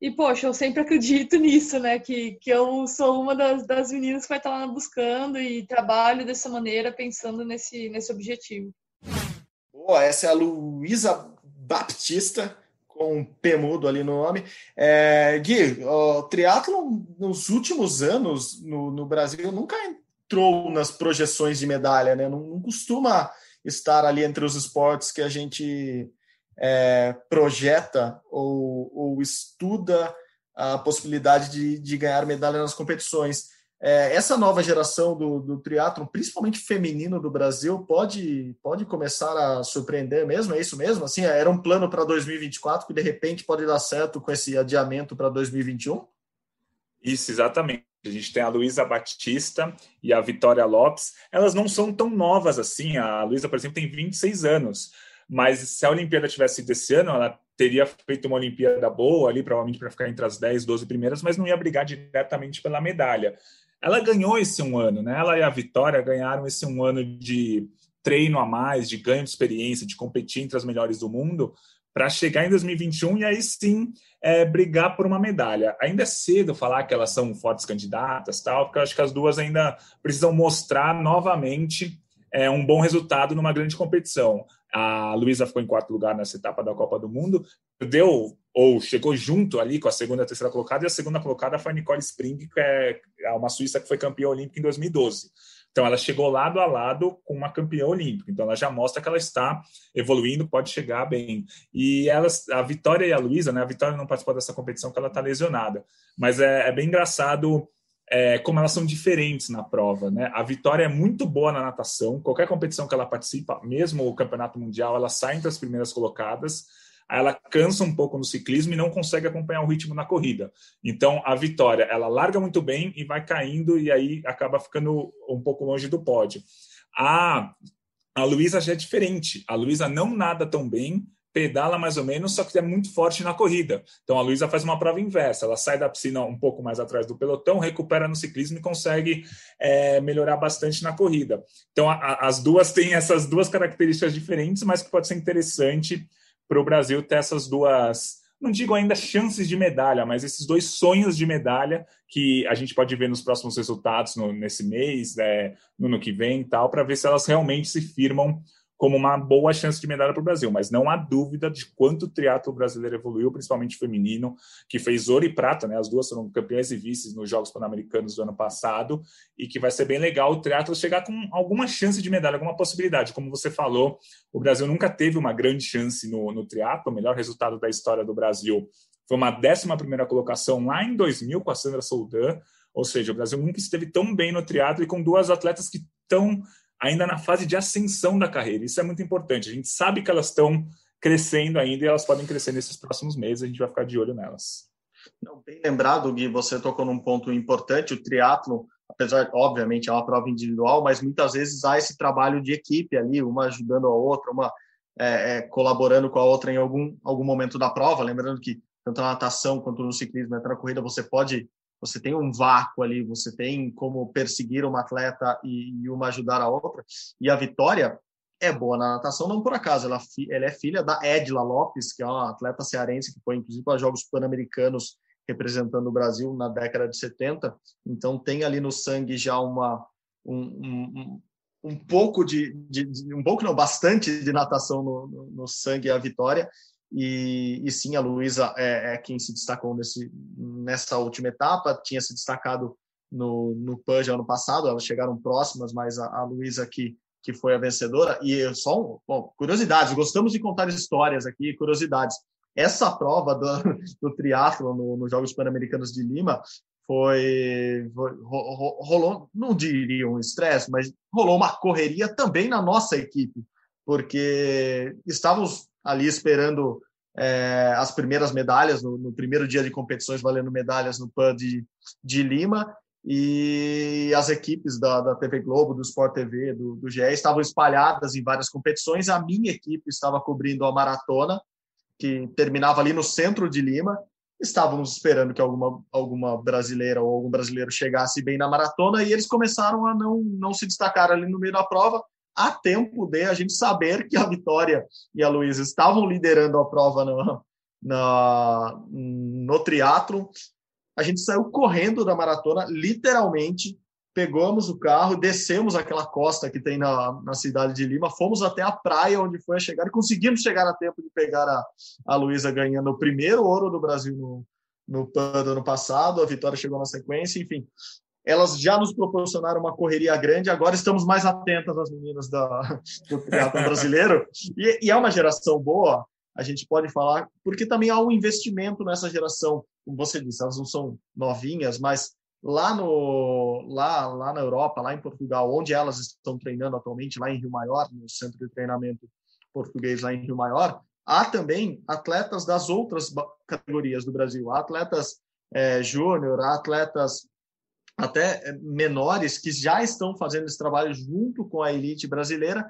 E, poxa, eu sempre acredito nisso, né? Que, que eu sou uma das, das meninas que vai estar lá buscando e trabalho dessa maneira, pensando nesse, nesse objetivo. Boa, essa é a Luísa Baptista, com um P mudo ali no nome. É, Gui, o triatlon nos últimos anos no, no, Brasil nunca entrou nas projeções de medalha, né? Não, não costuma estar ali entre os esportes que a gente é, projeta ou, ou, estuda a possibilidade de, de ganhar medalha nas competições. É, essa nova geração do, do triatlon, principalmente feminino do Brasil, pode, pode começar a surpreender mesmo? É isso mesmo? Assim, era um plano para 2024 que de repente pode dar certo com esse adiamento para 2021? Isso, exatamente. A gente tem a Luísa Batista e a Vitória Lopes. Elas não são tão novas assim. A Luísa, por exemplo, tem 26 anos mas se a Olimpíada tivesse sido esse ano, ela teria feito uma Olimpíada boa ali, provavelmente para ficar entre as 10, 12 primeiras, mas não ia brigar diretamente pela medalha. Ela ganhou esse um ano, né? Ela e a Vitória ganharam esse um ano de treino a mais, de ganho de experiência, de competir entre as melhores do mundo, para chegar em 2021 e aí sim é, brigar por uma medalha. Ainda é cedo falar que elas são fortes candidatas, tal, porque eu acho que as duas ainda precisam mostrar novamente é, um bom resultado numa grande competição. A Luísa ficou em quarto lugar nessa etapa da Copa do Mundo, deu ou chegou junto ali com a segunda e a terceira colocada, e a segunda colocada foi a Nicole Spring, que é, uma suíça que foi campeã olímpica em 2012. Então ela chegou lado a lado com uma campeã olímpica. Então ela já mostra que ela está evoluindo, pode chegar bem. E elas, a Vitória e a Luísa, né? A Vitória não participou dessa competição porque ela está lesionada. Mas é, é bem engraçado é, como elas são diferentes na prova. Né? A Vitória é muito boa na natação, qualquer competição que ela participa, mesmo o campeonato mundial, ela sai entre as primeiras colocadas. Ela cansa um pouco no ciclismo e não consegue acompanhar o ritmo na corrida. Então a Vitória, ela larga muito bem e vai caindo e aí acaba ficando um pouco longe do pódio. A a Luísa já é diferente. A Luísa não nada tão bem, pedala mais ou menos, só que é muito forte na corrida. Então a Luísa faz uma prova inversa, ela sai da piscina um pouco mais atrás do pelotão, recupera no ciclismo e consegue é, melhorar bastante na corrida. Então a, a, as duas têm essas duas características diferentes, mas que pode ser interessante para o Brasil ter essas duas, não digo ainda chances de medalha, mas esses dois sonhos de medalha que a gente pode ver nos próximos resultados no, nesse mês, é, no ano que vem e tal, para ver se elas realmente se firmam como uma boa chance de medalha para o Brasil, mas não há dúvida de quanto o triatlo brasileiro evoluiu, principalmente feminino, que fez ouro e prata, né? As duas foram campeãs e vices nos Jogos Pan-Americanos do ano passado, e que vai ser bem legal o triatlo chegar com alguma chance de medalha, alguma possibilidade. Como você falou, o Brasil nunca teve uma grande chance no, no triatlo, o melhor resultado da história do Brasil foi uma 11 primeira colocação lá em 2000 com a Sandra Soldan, ou seja, o Brasil nunca esteve tão bem no triatlo e com duas atletas que estão ainda na fase de ascensão da carreira. Isso é muito importante. A gente sabe que elas estão crescendo ainda e elas podem crescer nesses próximos meses. A gente vai ficar de olho nelas. Não, bem lembrado, Gui, você tocou num ponto importante. O triatlo, apesar, obviamente, é uma prova individual, mas muitas vezes há esse trabalho de equipe ali, uma ajudando a outra, uma é, é, colaborando com a outra em algum, algum momento da prova. Lembrando que tanto na natação quanto no ciclismo, na corrida, você pode você tem um vácuo ali, você tem como perseguir uma atleta e, e uma ajudar a outra. E a Vitória é boa na natação, não por acaso, ela, ela é filha da Edila Lopes, que é uma atleta cearense que foi inclusive para Jogos Pan-Americanos representando o Brasil na década de 70. Então tem ali no sangue já uma um, um, um pouco de, de, de, um pouco não bastante de natação no, no, no sangue a Vitória e, e sim, a Luísa é, é, quem se destacou nesse, nessa última etapa, tinha se destacado no, no PAN ano passado, elas chegaram próximas, mas a, a Luísa que que foi a vencedora. E só um, bom, curiosidades, gostamos de contar histórias aqui, curiosidades. Essa prova do, do triatlo no, nos Jogos Pan-Americanos de Lima foi, foi, rolou, não diria um estresse, mas rolou uma correria também na nossa equipe, porque estávamos ali esperando é, as primeiras medalhas no, no, primeiro dia de competições valendo medalhas no PAN de, de Lima e as equipes da, da TV Globo, do Sport TV, do, do GE estavam espalhadas em várias competições. A minha equipe estava cobrindo a maratona, que terminava ali no centro de Lima. Estávamos esperando que alguma, alguma brasileira ou algum brasileiro chegasse bem na maratona e eles começaram a não, não se destacar ali no meio da prova, a tempo de a gente saber que a Vitória e a Luísa estavam liderando a prova no, na, no triatlo a gente saiu correndo da maratona, literalmente, pegamos o carro, descemos aquela costa que tem na, na cidade de Lima, fomos até a praia onde foi a chegar e conseguimos chegar a tempo de pegar a, a Luísa ganhando o primeiro ouro do Brasil no, no PAN do ano passado, a vitória chegou na sequência, enfim. Elas já nos proporcionaram uma correria grande, agora estamos mais atentas às meninas da, do triatlon brasileiro. E, e é uma geração boa, a gente pode falar, porque também há um investimento nessa geração. Como você disse, elas não são novinhas, mas lá no lá lá na Europa, lá em Portugal, onde elas estão treinando atualmente, lá em Rio Maior, no centro de treinamento português lá em Rio Maior, há também atletas das outras categorias do Brasil, há atletas é, júnior, há atletas até menores que já estão fazendo esse trabalho junto com a elite brasileira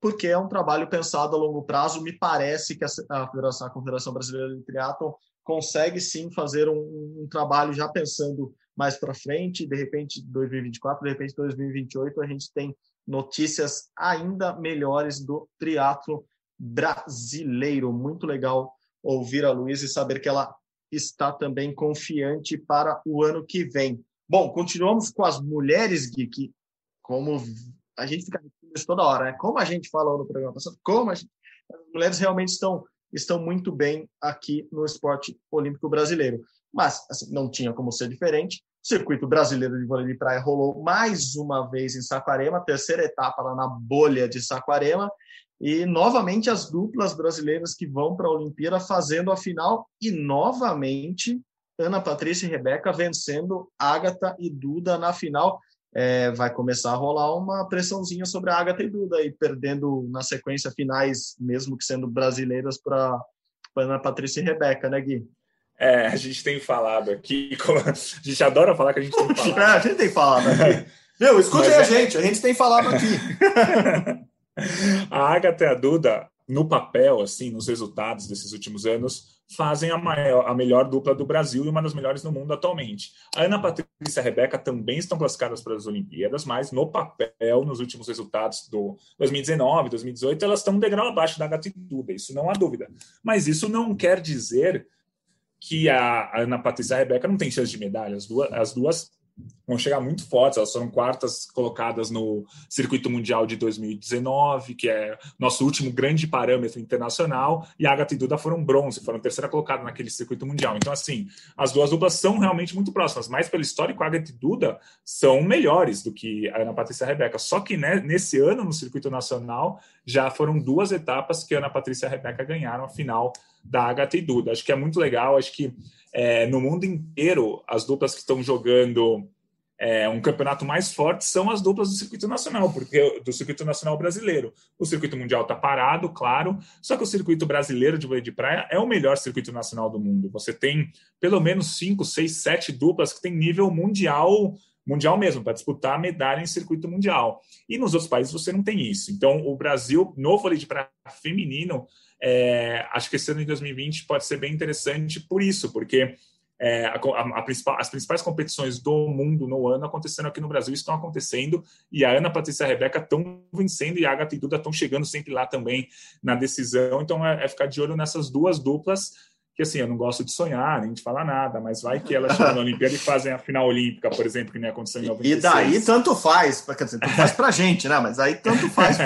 porque é um trabalho pensado a longo prazo. Me parece que a, a Confederação Brasileira de Triatlon consegue sim fazer um, um trabalho já pensando mais para frente, de repente 2024, de repente 2028, a gente tem notícias ainda melhores do triatlo brasileiro. Muito legal ouvir a Luísa e saber que ela está também confiante para o ano que vem. Bom, continuamos com as mulheres geek, como a gente fica isso toda hora, né? Como a gente falou no programa passado, como gente, as mulheres realmente estão estão muito bem aqui no esporte olímpico brasileiro. Mas assim, não tinha como ser diferente. O circuito brasileiro de vôlei de praia rolou mais uma vez em Saquarema, terceira etapa lá na bolha de Saquarema, e novamente as duplas brasileiras que vão para a Olimpíada fazendo a final e novamente Ana Patrícia e Rebeca vencendo Ágata e Duda na final é, vai começar a rolar uma pressãozinha sobre a Agatha e Duda, e perdendo na sequência finais, mesmo que sendo brasileiras, para Ana Patrícia e Rebeca, né, Gui? É, a gente tem falado aqui, a gente adora falar que a gente tem falado. é, a gente tem falado aqui. Meu, escute a é... gente, a gente tem falado aqui. a Agatha e a Duda, no papel, assim, nos resultados desses últimos anos, fazem a, maior, a melhor dupla do Brasil e uma das melhores no mundo atualmente. A Ana Patrícia e a Rebeca também estão classificadas para as Olimpíadas, mas no papel, nos últimos resultados do 2019, 2018, elas estão um degrau abaixo da Gatituda, isso não há dúvida. Mas isso não quer dizer que a Ana Patrícia e a Rebeca não têm chance de medalha. As duas, as duas vão chegar muito fortes. Elas foram quartas colocadas no Circuito Mundial de 2019, que é nosso último grande parâmetro internacional, e a Agatha e Duda foram bronze, foram terceira colocada naquele Circuito Mundial. Então, assim, as duas duplas são realmente muito próximas, mas pelo histórico, a Agatha e Duda são melhores do que a Ana Patrícia e a Rebeca. Só que né, nesse ano, no Circuito Nacional, já foram duas etapas que a Ana Patrícia e a Rebeca ganharam a final da Agatha e Duda. Acho que é muito legal, acho que é, no mundo inteiro, as duplas que estão jogando é, um campeonato mais forte são as duplas do circuito nacional, porque do circuito nacional brasileiro. O circuito mundial está parado, claro, só que o circuito brasileiro de vôlei de praia é o melhor circuito nacional do mundo. Você tem pelo menos cinco, seis, sete duplas que têm nível mundial mundial mesmo, para disputar medalha em circuito mundial. E nos outros países você não tem isso. Então, o Brasil, no vôlei de praia feminino, é, acho que esse ano de 2020 pode ser bem interessante por isso, porque é, a, a, a principal, as principais competições do mundo no ano acontecendo aqui no Brasil estão acontecendo e a Ana Patrícia e a Rebeca estão vencendo e a Agatha e Duda estão chegando sempre lá também na decisão. Então é, é ficar de olho nessas duas duplas que assim, eu não gosto de sonhar, nem de falar nada, mas vai que elas chegam na Olimpíada e fazem a final olímpica, por exemplo, que nem aconteceu em 96. E daí tanto faz, quer dizer, tanto faz pra gente, né? Mas aí tanto faz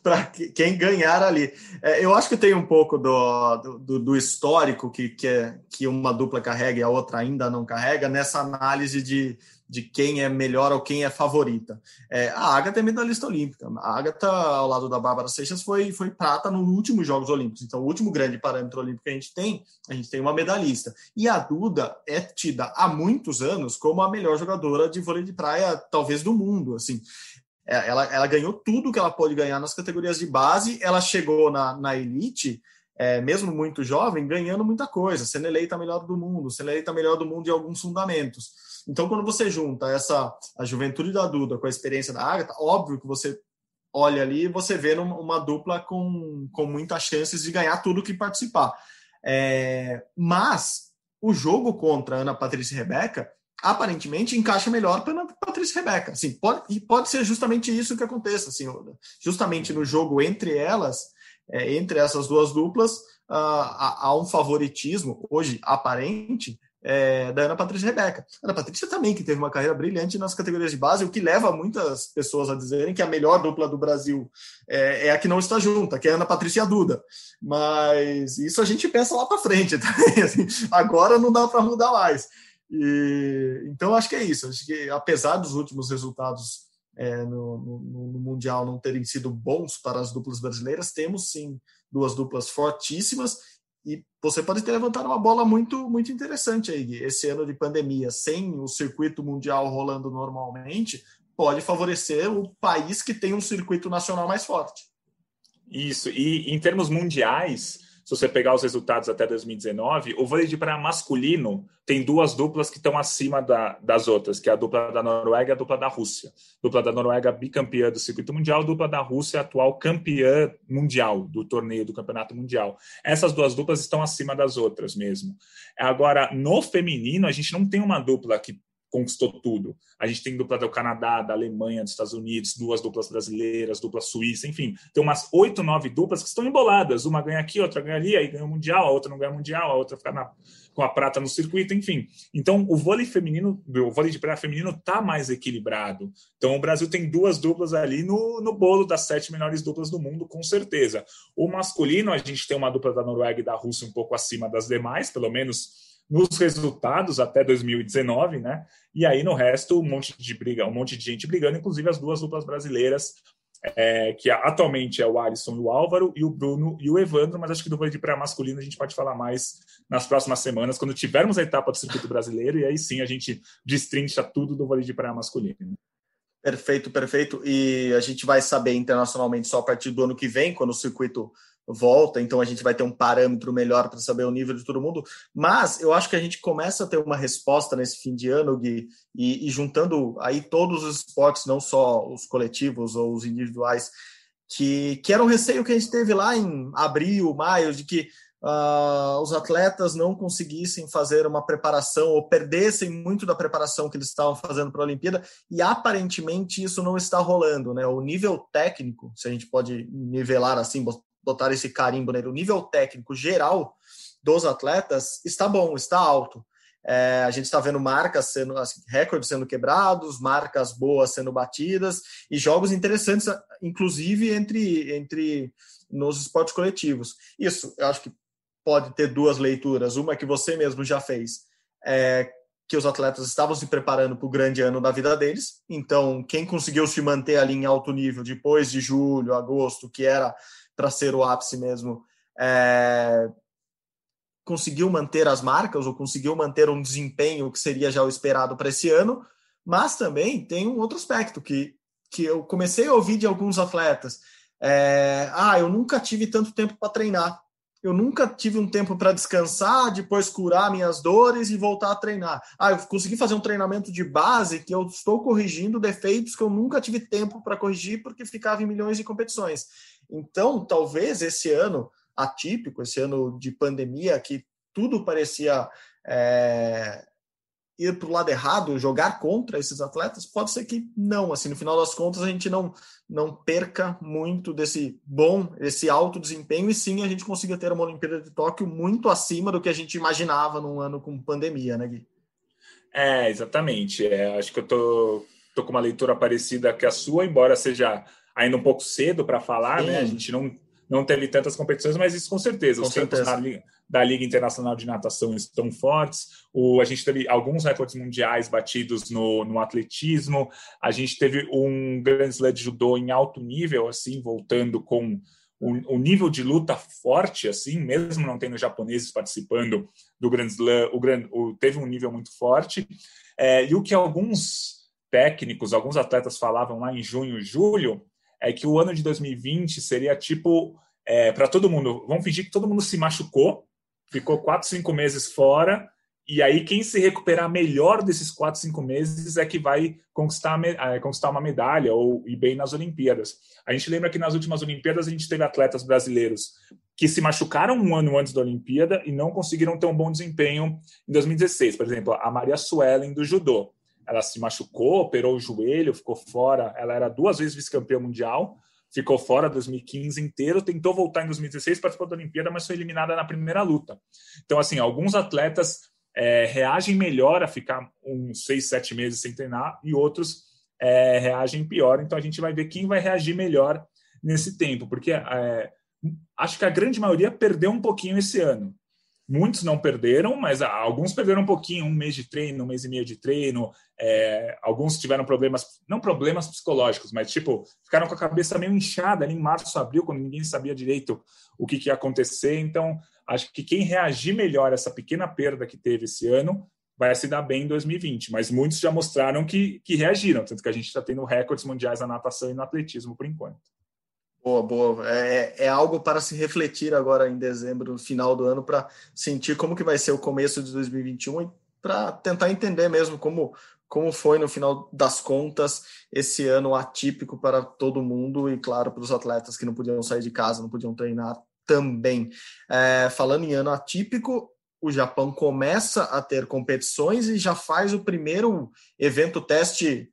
para quem ganhar ali. É, eu acho que tem um pouco do, do, do histórico que, que, é, que uma dupla carrega e a outra ainda não carrega nessa análise de, de quem é melhor ou quem é favorita. É, a Agatha é medalhista olímpica. A Agatha, ao lado da Bárbara Seixas, foi, foi prata nos últimos Jogos Olímpicos. Então, o último grande parâmetro olímpico que a gente tem, a gente tem uma medalhista. E a Duda é tida há muitos anos como a melhor jogadora de vôlei de praia, talvez do mundo. Assim, é, ela, ela ganhou tudo que ela pode ganhar nas categorias de base. Ela chegou na, na elite é, mesmo muito jovem, ganhando muita coisa, sendo eleita a melhor do mundo, sendo eleita a melhor do mundo em alguns fundamentos. Então, quando você junta essa a juventude da Duda com a experiência da Agatha, óbvio que você olha ali e você vê uma dupla com, com muitas chances de ganhar tudo que participar. É, mas o jogo contra Ana Patrícia e Rebeca aparentemente encaixa melhor para Patrícia e Rebeca. Assim, pode, e pode ser justamente isso que aconteça. Assim, justamente no jogo entre elas, é, entre essas duas duplas, uh, há, um favoritismo, hoje aparente, é, da Ana Patrícia Rebeca. Ana Patrícia também, que teve uma carreira brilhante nas categorias de base, o que leva muitas pessoas a dizerem que a melhor dupla do Brasil é, é a que não está junta, que é a Ana Patrícia e Duda. Mas isso a gente pensa lá para frente também. Assim, agora não dá para mudar mais. E, então, acho que é isso. Acho que, apesar dos últimos resultados é, no, no, no Mundial não terem sido bons para as duplas brasileiras, temos sim duas duplas fortíssimas e você pode ter levantado uma bola muito muito interessante aí. Esse ano de pandemia, sem o circuito mundial rolando normalmente, pode favorecer o país que tem um circuito nacional mais forte. Isso, e em termos mundiais, se você pegar os resultados até 2019, o vôlei de praia masculino tem duas duplas que estão acima da, das outras, que é a dupla da Noruega e a dupla da Rússia. Dupla da Noruega bicampeã do circuito mundial, dupla da Rússia atual campeã mundial do torneio do campeonato mundial. Essas duas duplas estão acima das outras mesmo. Agora, no feminino, a gente não tem uma dupla que conquistou tudo. A gente tem dupla do Canadá, da Alemanha, dos Estados Unidos, duas duplas brasileiras, dupla suíça, enfim, tem umas oito, nove duplas que estão emboladas. Uma ganha aqui, outra ganha ali, aí ganha o Mundial, a outra não ganha o Mundial, a outra fica na, com a prata no circuito, enfim. Então, o vôlei feminino, o vôlei de praia feminino está mais equilibrado. Então, o Brasil tem duas duplas ali no, no bolo das sete melhores duplas do mundo, com certeza. O masculino, a gente tem uma dupla da Noruega e da Rússia um pouco acima das demais, pelo menos nos resultados até 2019, né? E aí no resto, um monte de briga, um monte de gente brigando, inclusive as duas duplas brasileiras, é, que atualmente é o Alisson e o Álvaro, e o Bruno e o Evandro, mas acho que do vôlei de praia masculino a gente pode falar mais nas próximas semanas, quando tivermos a etapa do circuito brasileiro, e aí sim a gente destrincha tudo do vôlei de praia masculino. Perfeito, perfeito. E a gente vai saber internacionalmente só a partir do ano que vem, quando o circuito volta, então a gente vai ter um parâmetro melhor para saber o nível de todo mundo. Mas eu acho que a gente começa a ter uma resposta nesse fim de ano, Gui, e, e juntando aí todos os esportes, não só os coletivos ou os individuais, que, que era um receio que a gente teve lá em abril, maio, de que uh, os atletas não conseguissem fazer uma preparação ou perdessem muito da preparação que eles estavam fazendo para a Olimpíada, e aparentemente isso não está rolando, né? O nível técnico, se a gente pode nivelar assim, botar esse carimbo nele, o nível técnico geral dos atletas está bom, está alto. É, a gente está vendo marcas sendo, assim, recordes sendo quebrados, marcas boas sendo batidas e jogos interessantes, inclusive entre, entre nos esportes coletivos. Isso, eu acho que pode ter duas leituras. Uma que você mesmo já fez, é, que os atletas estavam se preparando para o grande ano da vida deles. Então, quem conseguiu se manter ali em alto nível depois de julho, agosto, que era para ser o ápice mesmo, é, conseguiu manter as marcas ou conseguiu manter um desempenho que seria já o esperado para esse ano, mas também tem um outro aspecto que, que eu comecei a ouvir de alguns atletas. É, ah, eu nunca tive tanto tempo para treinar. Eu nunca tive um tempo para descansar, depois curar minhas dores e voltar a treinar. Ah, eu consegui fazer um treinamento de base que eu estou corrigindo defeitos que eu nunca tive tempo para corrigir porque ficava em milhões de competições. Então, talvez esse ano atípico, esse ano de pandemia, que tudo parecia é, ir para o lado errado, jogar contra esses atletas, pode ser que não. Assim, no final das contas, a gente não, não perca muito desse bom, esse alto desempenho, e sim a gente consiga ter uma Olimpíada de Tóquio muito acima do que a gente imaginava num ano com pandemia, né, Gui? É, exatamente. É, acho que eu tô, tô com uma leitura parecida que a sua, embora seja ainda um pouco cedo para falar, Sim. né? A gente não, não teve tantas competições, mas isso com certeza. Com Os tempos certeza. da, Liga- da Liga Internacional de Natação estão fortes. O, a gente teve alguns recordes mundiais batidos no, no atletismo. A gente teve um Grand Slam de judô em alto nível, assim, voltando com o, o nível de luta forte, assim, mesmo não tendo japoneses participando do Grand Slam, o, Grand, o, teve um nível muito forte. É, e o que alguns técnicos, alguns atletas falavam lá em junho, julho, é que o ano de 2020 seria tipo é, para todo mundo. Vamos fingir que todo mundo se machucou, ficou quatro, cinco meses fora, e aí quem se recuperar melhor desses quatro, cinco meses é que vai conquistar, eh, conquistar uma medalha ou ir bem nas Olimpíadas. A gente lembra que nas últimas Olimpíadas a gente teve atletas brasileiros que se machucaram um ano antes da Olimpíada e não conseguiram ter um bom desempenho em 2016. Por exemplo, a Maria Suelen do judô. Ela se machucou, operou o joelho, ficou fora. Ela era duas vezes vice-campeã mundial, ficou fora 2015 inteiro, tentou voltar em 2016, participou da Olimpíada, mas foi eliminada na primeira luta. Então, assim, alguns atletas é, reagem melhor a ficar uns seis, sete meses sem treinar e outros é, reagem pior. Então, a gente vai ver quem vai reagir melhor nesse tempo, porque é, acho que a grande maioria perdeu um pouquinho esse ano. Muitos não perderam, mas ah, alguns perderam um pouquinho, um mês de treino, um mês e meio de treino. É, alguns tiveram problemas, não problemas psicológicos, mas tipo, ficaram com a cabeça meio inchada ali em março, abril, quando ninguém sabia direito o que, que ia acontecer. Então, acho que quem reagir melhor a essa pequena perda que teve esse ano vai se dar bem em 2020. Mas muitos já mostraram que, que reagiram, tanto que a gente está tendo recordes mundiais na natação e no atletismo por enquanto. Boa, boa. É, é algo para se refletir agora em dezembro, no final do ano, para sentir como que vai ser o começo de 2021 e para tentar entender mesmo como, como foi no final das contas esse ano atípico para todo mundo e, claro, para os atletas que não podiam sair de casa, não podiam treinar também. É, falando em ano atípico, o Japão começa a ter competições e já faz o primeiro evento teste,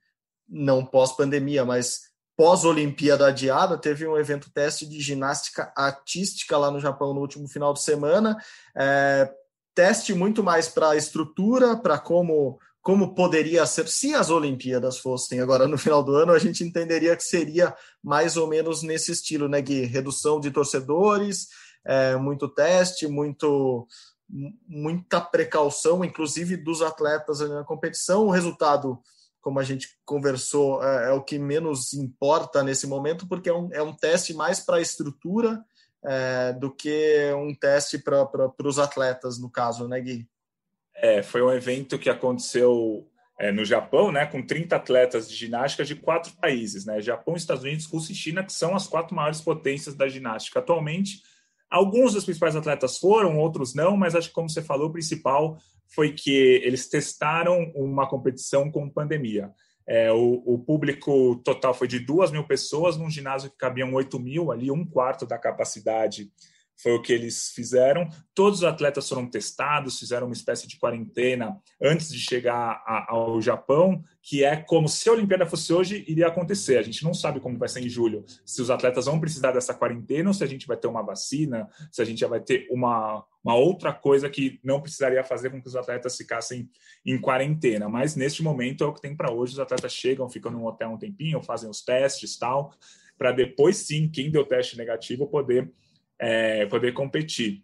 não pós-pandemia, mas pós-Olimpíada adiada, teve um evento teste de ginástica artística lá no Japão no último final de semana. É, teste muito mais para a estrutura, para como, como poderia ser se as Olimpíadas fossem agora no final do ano, a gente entenderia que seria mais ou menos nesse estilo, né, Gui? Redução de torcedores, é, muito teste, muito muita precaução, inclusive dos atletas na competição. O resultado como a gente conversou, é, é, o que menos importa nesse momento, porque é um, é um teste mais para a estrutura é, do que um teste para os atletas, no caso, né, Gui? É, foi um evento que aconteceu é, no Japão, né, com 30 atletas de ginástica de quatro países, né, Japão, Estados Unidos, Rússia e China, que são as quatro maiores potências da ginástica atualmente. Alguns dos principais atletas foram, outros não, mas acho que, como você falou, o principal foi que eles testaram uma competição com pandemia. É, o, o, público total foi de duas mil pessoas num ginásio que cabiam 8 mil, ali um quarto da capacidade foi o que eles fizeram. Todos os atletas foram testados, fizeram uma espécie de quarentena antes de chegar a, ao Japão, que é como se a Olimpíada fosse hoje, iria acontecer. A gente não sabe como vai ser em julho, se os atletas vão precisar dessa quarentena ou se a gente vai ter uma vacina, se a gente já vai ter uma, uma outra coisa que não precisaria fazer com que os atletas ficassem em quarentena. Mas neste momento é o que tem para hoje. Os atletas chegam, ficam no hotel um tempinho, fazem os testes tal, para depois sim, quem deu teste negativo, poder é, poder competir.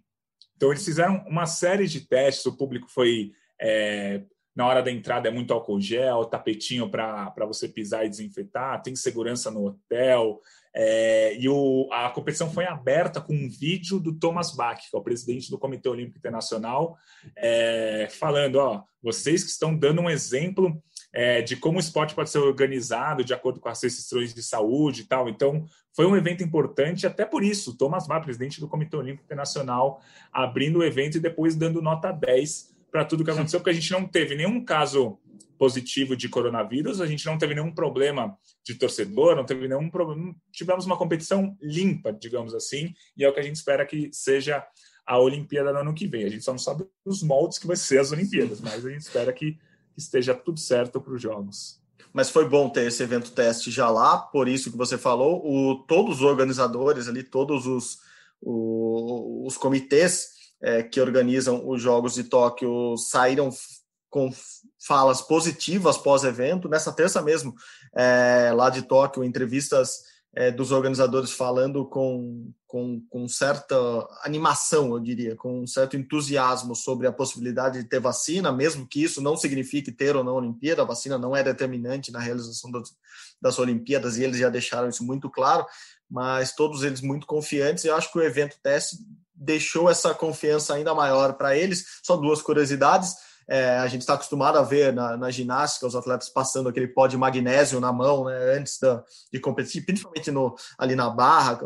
Então, eles fizeram uma série de testes, o público foi. É, na hora da entrada é muito álcool gel, tapetinho para você pisar e desinfetar, tem segurança no hotel. É, e o, a competição foi aberta com um vídeo do Thomas Bach, que é o presidente do Comitê Olímpico Internacional, é, falando: ó, vocês que estão dando um exemplo é, de como o esporte pode ser organizado de acordo com as restrições de saúde e tal. Então, foi um evento importante, até por isso, Thomas Bach, presidente do Comitê Olímpico Internacional, abrindo o evento e depois dando nota 10 para tudo que aconteceu, porque a gente não teve nenhum caso positivo de coronavírus, a gente não teve nenhum problema de torcedor, não teve nenhum problema, tivemos uma competição limpa, digamos assim, e é o que a gente espera que seja a Olimpíada no ano que vem. A gente só não sabe os moldes que vai ser as Olimpíadas, mas a gente espera que esteja tudo certo para os jogos. Mas foi bom ter esse evento teste já lá, por isso que você falou, o, todos os organizadores ali, todos os, o, os comitês é, que organizam os Jogos de Tóquio saíram com falas positivas pós-evento. Nessa terça mesmo, é, lá de Tóquio, entrevistas é, dos organizadores falando com, com, com certa animação, eu diria, com um certo entusiasmo sobre a possibilidade de ter vacina, mesmo que isso não signifique ter ou não Olimpíada, a vacina não é determinante na realização das, das Olimpíadas e eles já deixaram isso muito claro, mas todos eles muito confiantes. E eu acho que o evento teste deixou essa confiança ainda maior para eles. Só duas curiosidades. É, a gente está acostumado a ver na, na, ginástica os atletas passando aquele pó de magnésio na mão né, antes da, de competir, principalmente no, ali na barra.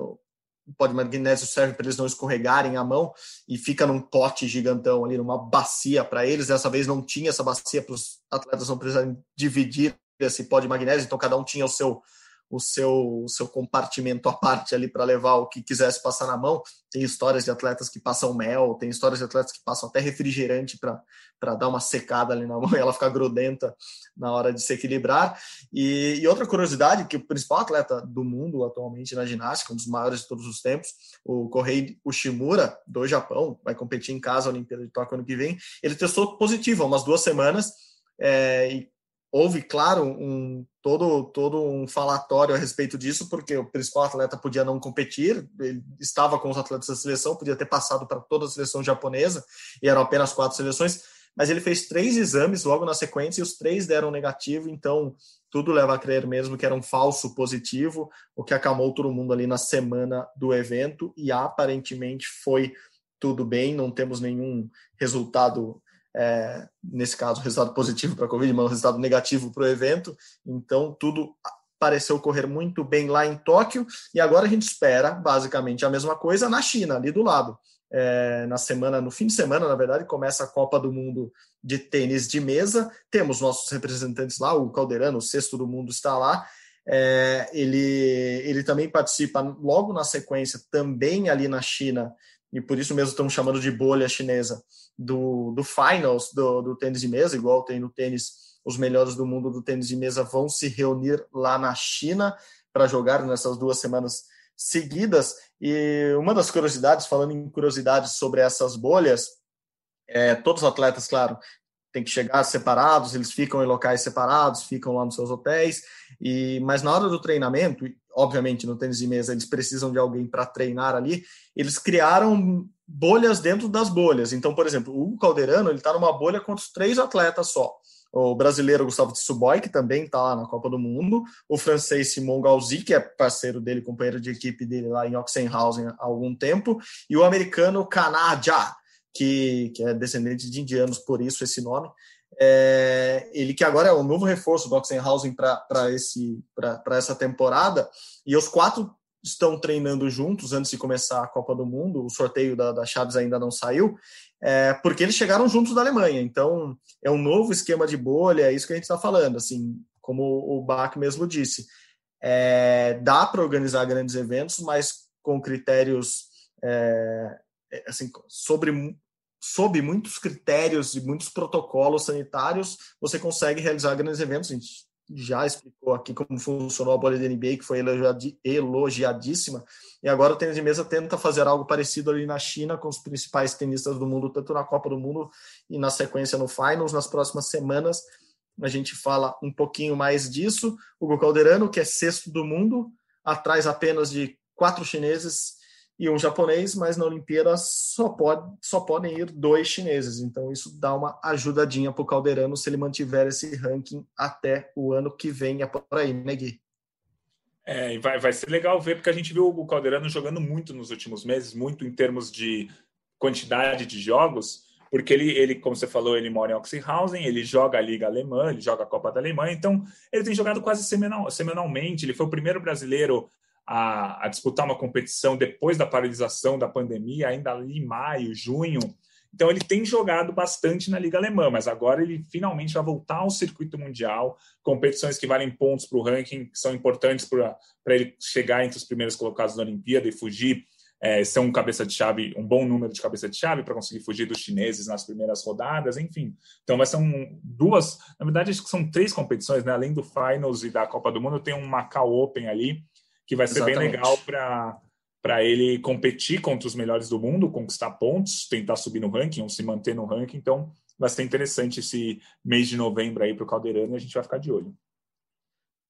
O pó de magnésio serve para eles não escorregarem a mão e fica num pote gigantão ali, numa bacia para eles. Dessa vez não tinha essa bacia para os atletas não precisarem dividir esse pó de magnésio, então cada um tinha o seu o seu, o seu compartimento à parte ali para levar o que quisesse passar na mão. Tem histórias de atletas que passam mel, tem histórias de atletas que passam até refrigerante para dar uma secada ali na mão e ela ficar grudenta na hora de se equilibrar. E, e, outra curiosidade, que o principal atleta do mundo atualmente na ginástica, um dos maiores de todos os tempos, o Kohei Ushimura, do Japão, vai competir em casa a Olimpíada de Tóquio ano que vem, ele testou positivo há umas duas semanas é, e houve, claro, um todo todo um falatório a respeito disso, porque o principal atleta podia não competir, ele estava com os atletas da seleção, podia ter passado para toda a seleção japonesa, e eram apenas quatro seleções, mas ele fez três exames logo na sequência e os três deram negativo, então tudo leva a crer mesmo que era um falso positivo, o que acalmou todo mundo ali na semana do evento, e aparentemente foi tudo bem, não temos nenhum resultado é, nesse caso, resultado positivo para a Covid, mas um resultado negativo para o evento. Então, tudo pareceu correr muito bem lá em Tóquio, e agora a gente espera basicamente a mesma coisa na China, ali do lado. É, na semana, no fim de semana, na verdade, começa a Copa do Mundo de tênis de mesa. Temos nossos representantes lá, o Calderano, o sexto do mundo, está lá. É, ele, ele também participa logo na sequência, também ali na China, e por isso mesmo estamos chamando de bolha chinesa, do, do finals do, do tênis de mesa, igual tem no tênis, os melhores do mundo do tênis de mesa vão se reunir lá na China para jogar nessas duas semanas seguidas. E uma das curiosidades, falando em curiosidades sobre essas bolhas, é, todos os atletas, claro, têm que chegar separados, eles ficam em locais separados, ficam lá nos seus hotéis, e mas na hora do treinamento, obviamente no tênis de mesa eles precisam de alguém para treinar ali, eles criaram bolhas dentro das bolhas. Então, por exemplo, o Hugo Calderano ele está numa bolha com os três atletas só. O brasileiro Gustavo Tsuboi, que também está lá na Copa do Mundo, o francês Simon Galzi, que é parceiro dele, companheiro de equipe dele lá em Oxenhausen há algum tempo, e o americano Kanaja, que, que é descendente de indianos, por isso esse nome. É, ele que agora é o novo reforço do Oxenhausen para essa temporada, e os quatro estão treinando juntos antes de começar a Copa do Mundo, o sorteio da, da Chaves ainda não saiu, é, porque eles chegaram juntos da Alemanha, então é um novo esquema de bolha, é isso que a gente está falando, assim, como o Bach mesmo disse, é, dá para organizar grandes eventos, mas com critérios é, assim, sobre sob muitos critérios e muitos protocolos sanitários, você consegue realizar grandes eventos. A gente já explicou aqui como funcionou a bolha da NBA, que foi elogiadíssima, e agora o tênis de mesa tenta fazer algo parecido ali na China com os principais tenistas do mundo, tanto na Copa do Mundo e na sequência no Finals. Nas próximas semanas a gente fala um pouquinho mais disso. O Calderano, que é sexto do mundo, atrás apenas de quatro chineses e um japonês, mas na Olimpíada só, pode, só podem ir dois chineses. Então isso dá uma ajudadinha para o Calderano se ele mantiver esse ranking até o ano que vem. É por aí, né, Gui? É, vai, vai ser legal ver, porque a gente viu o Calderano jogando muito nos últimos meses, muito em termos de quantidade de jogos, porque ele, ele como você falou, ele mora em Oxenhausen, ele joga a Liga Alemã, ele joga a Copa da Alemanha, então ele tem jogado quase semanal, semanalmente. Ele foi o primeiro brasileiro a, a, disputar uma competição depois da paralisação da pandemia, ainda ali em maio, junho. Então ele tem jogado bastante na Liga Alemã, mas agora ele finalmente vai voltar ao circuito mundial, competições que valem pontos para o ranking, que são importantes para ele chegar entre os primeiros colocados da Olimpíada e fugir, é, ser um cabeça de chave, um bom número de cabeça de chave para conseguir fugir dos chineses nas primeiras rodadas, enfim. Então vai ser um, duas, na verdade acho que são três competições, né? Além do Finals e da Copa do Mundo, tem um Macau Open ali, que vai ser Exatamente. bem legal para para ele competir contra os melhores do mundo, conquistar pontos, tentar subir no ranking ou se manter no ranking. Então, vai ser interessante esse mês de novembro aí para o Caldeirano e a gente vai ficar de olho.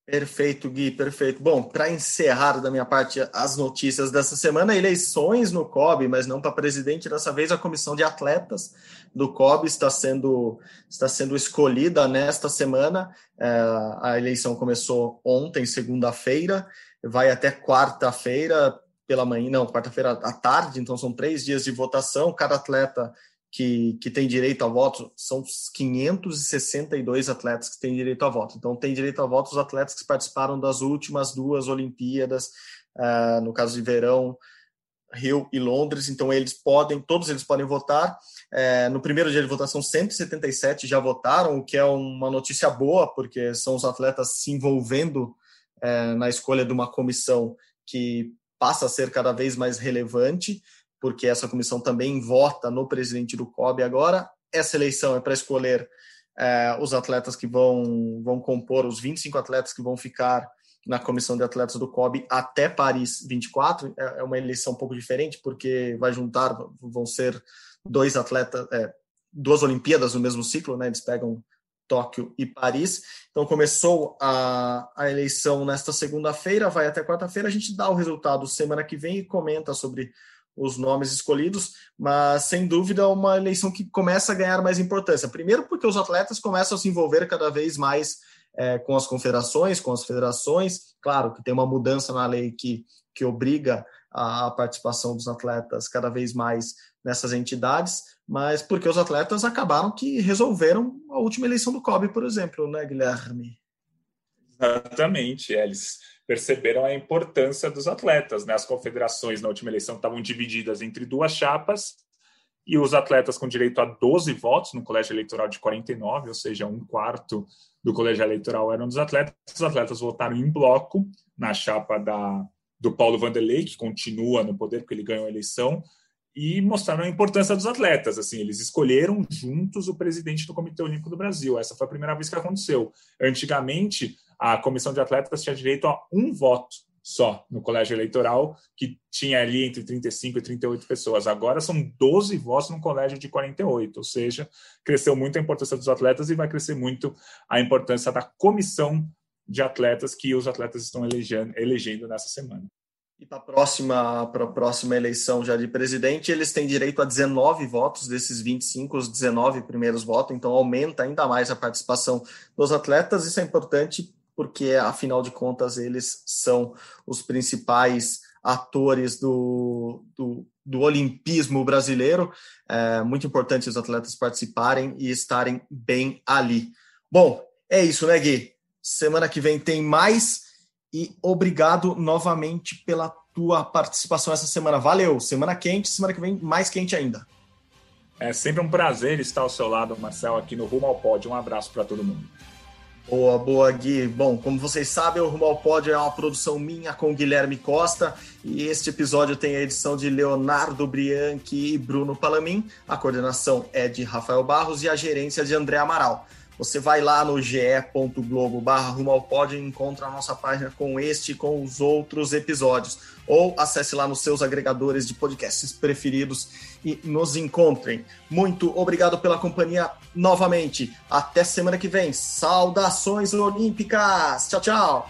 Perfeito, Gui, perfeito. Bom, para encerrar da minha parte as notícias dessa semana, eleições no COB, mas não para presidente, dessa vez a comissão de atletas do COB está sendo, está sendo escolhida nesta semana. É, a eleição começou ontem, segunda-feira, vai até quarta-feira pela manhã, não, quarta-feira à tarde, então são três dias de votação, cada atleta que, que tem direito a voto, são 562 atletas que têm direito a voto. Então, tem direito a voto os atletas que participaram das últimas duas Olimpíadas, uh, no caso de verão, Rio e Londres. Então, eles podem, todos eles podem votar. Uh, no primeiro dia de votação, 177 já votaram, o que é uma notícia boa, porque são os atletas se envolvendo uh, na escolha de uma comissão que passa a ser cada vez mais relevante porque essa comissão também vota no presidente do COB agora. Essa eleição é para escolher é, os atletas que vão, vão compor, os 25 atletas que vão ficar na comissão de atletas do COB até Paris 24. É, é uma eleição um pouco diferente, porque vai juntar, vão ser dois atletas, é, duas Olimpíadas no mesmo ciclo, né? Eles pegam Tóquio e Paris. Então começou a, a eleição nesta segunda-feira, vai até quarta-feira. A gente dá o resultado semana que vem e comenta sobre os nomes escolhidos, mas sem dúvida é uma eleição que começa a ganhar mais importância. Primeiro, porque os atletas começam a se envolver cada vez mais é, com as confederações, com as federações. Claro que tem uma mudança na lei que, que obriga a participação dos atletas cada vez mais nessas entidades, mas porque os atletas acabaram que resolveram a última eleição do COB, por exemplo, né, Guilherme? Exatamente, eles perceberam a importância dos atletas. Né? As confederações na última eleição estavam divididas entre duas chapas e os atletas com direito a 12 votos no colégio eleitoral de 49, ou seja, um quarto do colégio eleitoral eram dos atletas. Os atletas votaram em bloco na chapa da, do Paulo Vanderlei, que continua no poder porque ele ganhou a eleição, e mostraram a importância dos atletas. Assim, eles escolheram juntos o presidente do Comitê Olímpico do Brasil. Essa foi a primeira vez que aconteceu. Antigamente, a comissão de atletas tinha direito a um voto só no colégio eleitoral, que tinha ali entre 35 e 38 pessoas. Agora são 12 votos no colégio de 48, ou seja, cresceu muito a importância dos atletas e vai crescer muito a importância da comissão de atletas que os atletas estão elegendo, elegendo nessa semana. E para a próxima, próxima eleição já de presidente, eles têm direito a 19 votos desses 25, os 19 primeiros votos, então aumenta ainda mais a participação dos atletas. Isso é importante porque afinal de contas eles são os principais atores do, do, do olimpismo brasileiro. É muito importante os atletas participarem e estarem bem ali. Bom, é isso, né, Gui? Semana que vem tem mais e obrigado novamente pela tua participação essa semana. Valeu! Semana quente, semana que vem mais quente ainda. É sempre um prazer estar ao seu lado, Marcel, aqui no Rumo ao Pódio. Um abraço para todo mundo. Boa, boa, Gui. Bom, como vocês sabem, o Rumo ao Pódio é uma produção minha com Guilherme Costa e este episódio tem a edição de Leonardo Brianchi e Bruno Palamin. A coordenação é de Rafael Barros e a gerência de André Amaral. Você vai lá no ge.globo barra rumo ao pódio e encontra a nossa página com este e com os outros episódios. Ou acesse lá nos seus agregadores de podcasts preferidos e nos encontrem. Muito obrigado pela companhia novamente. Até semana que vem. Saudações olímpicas. Tchau, tchau.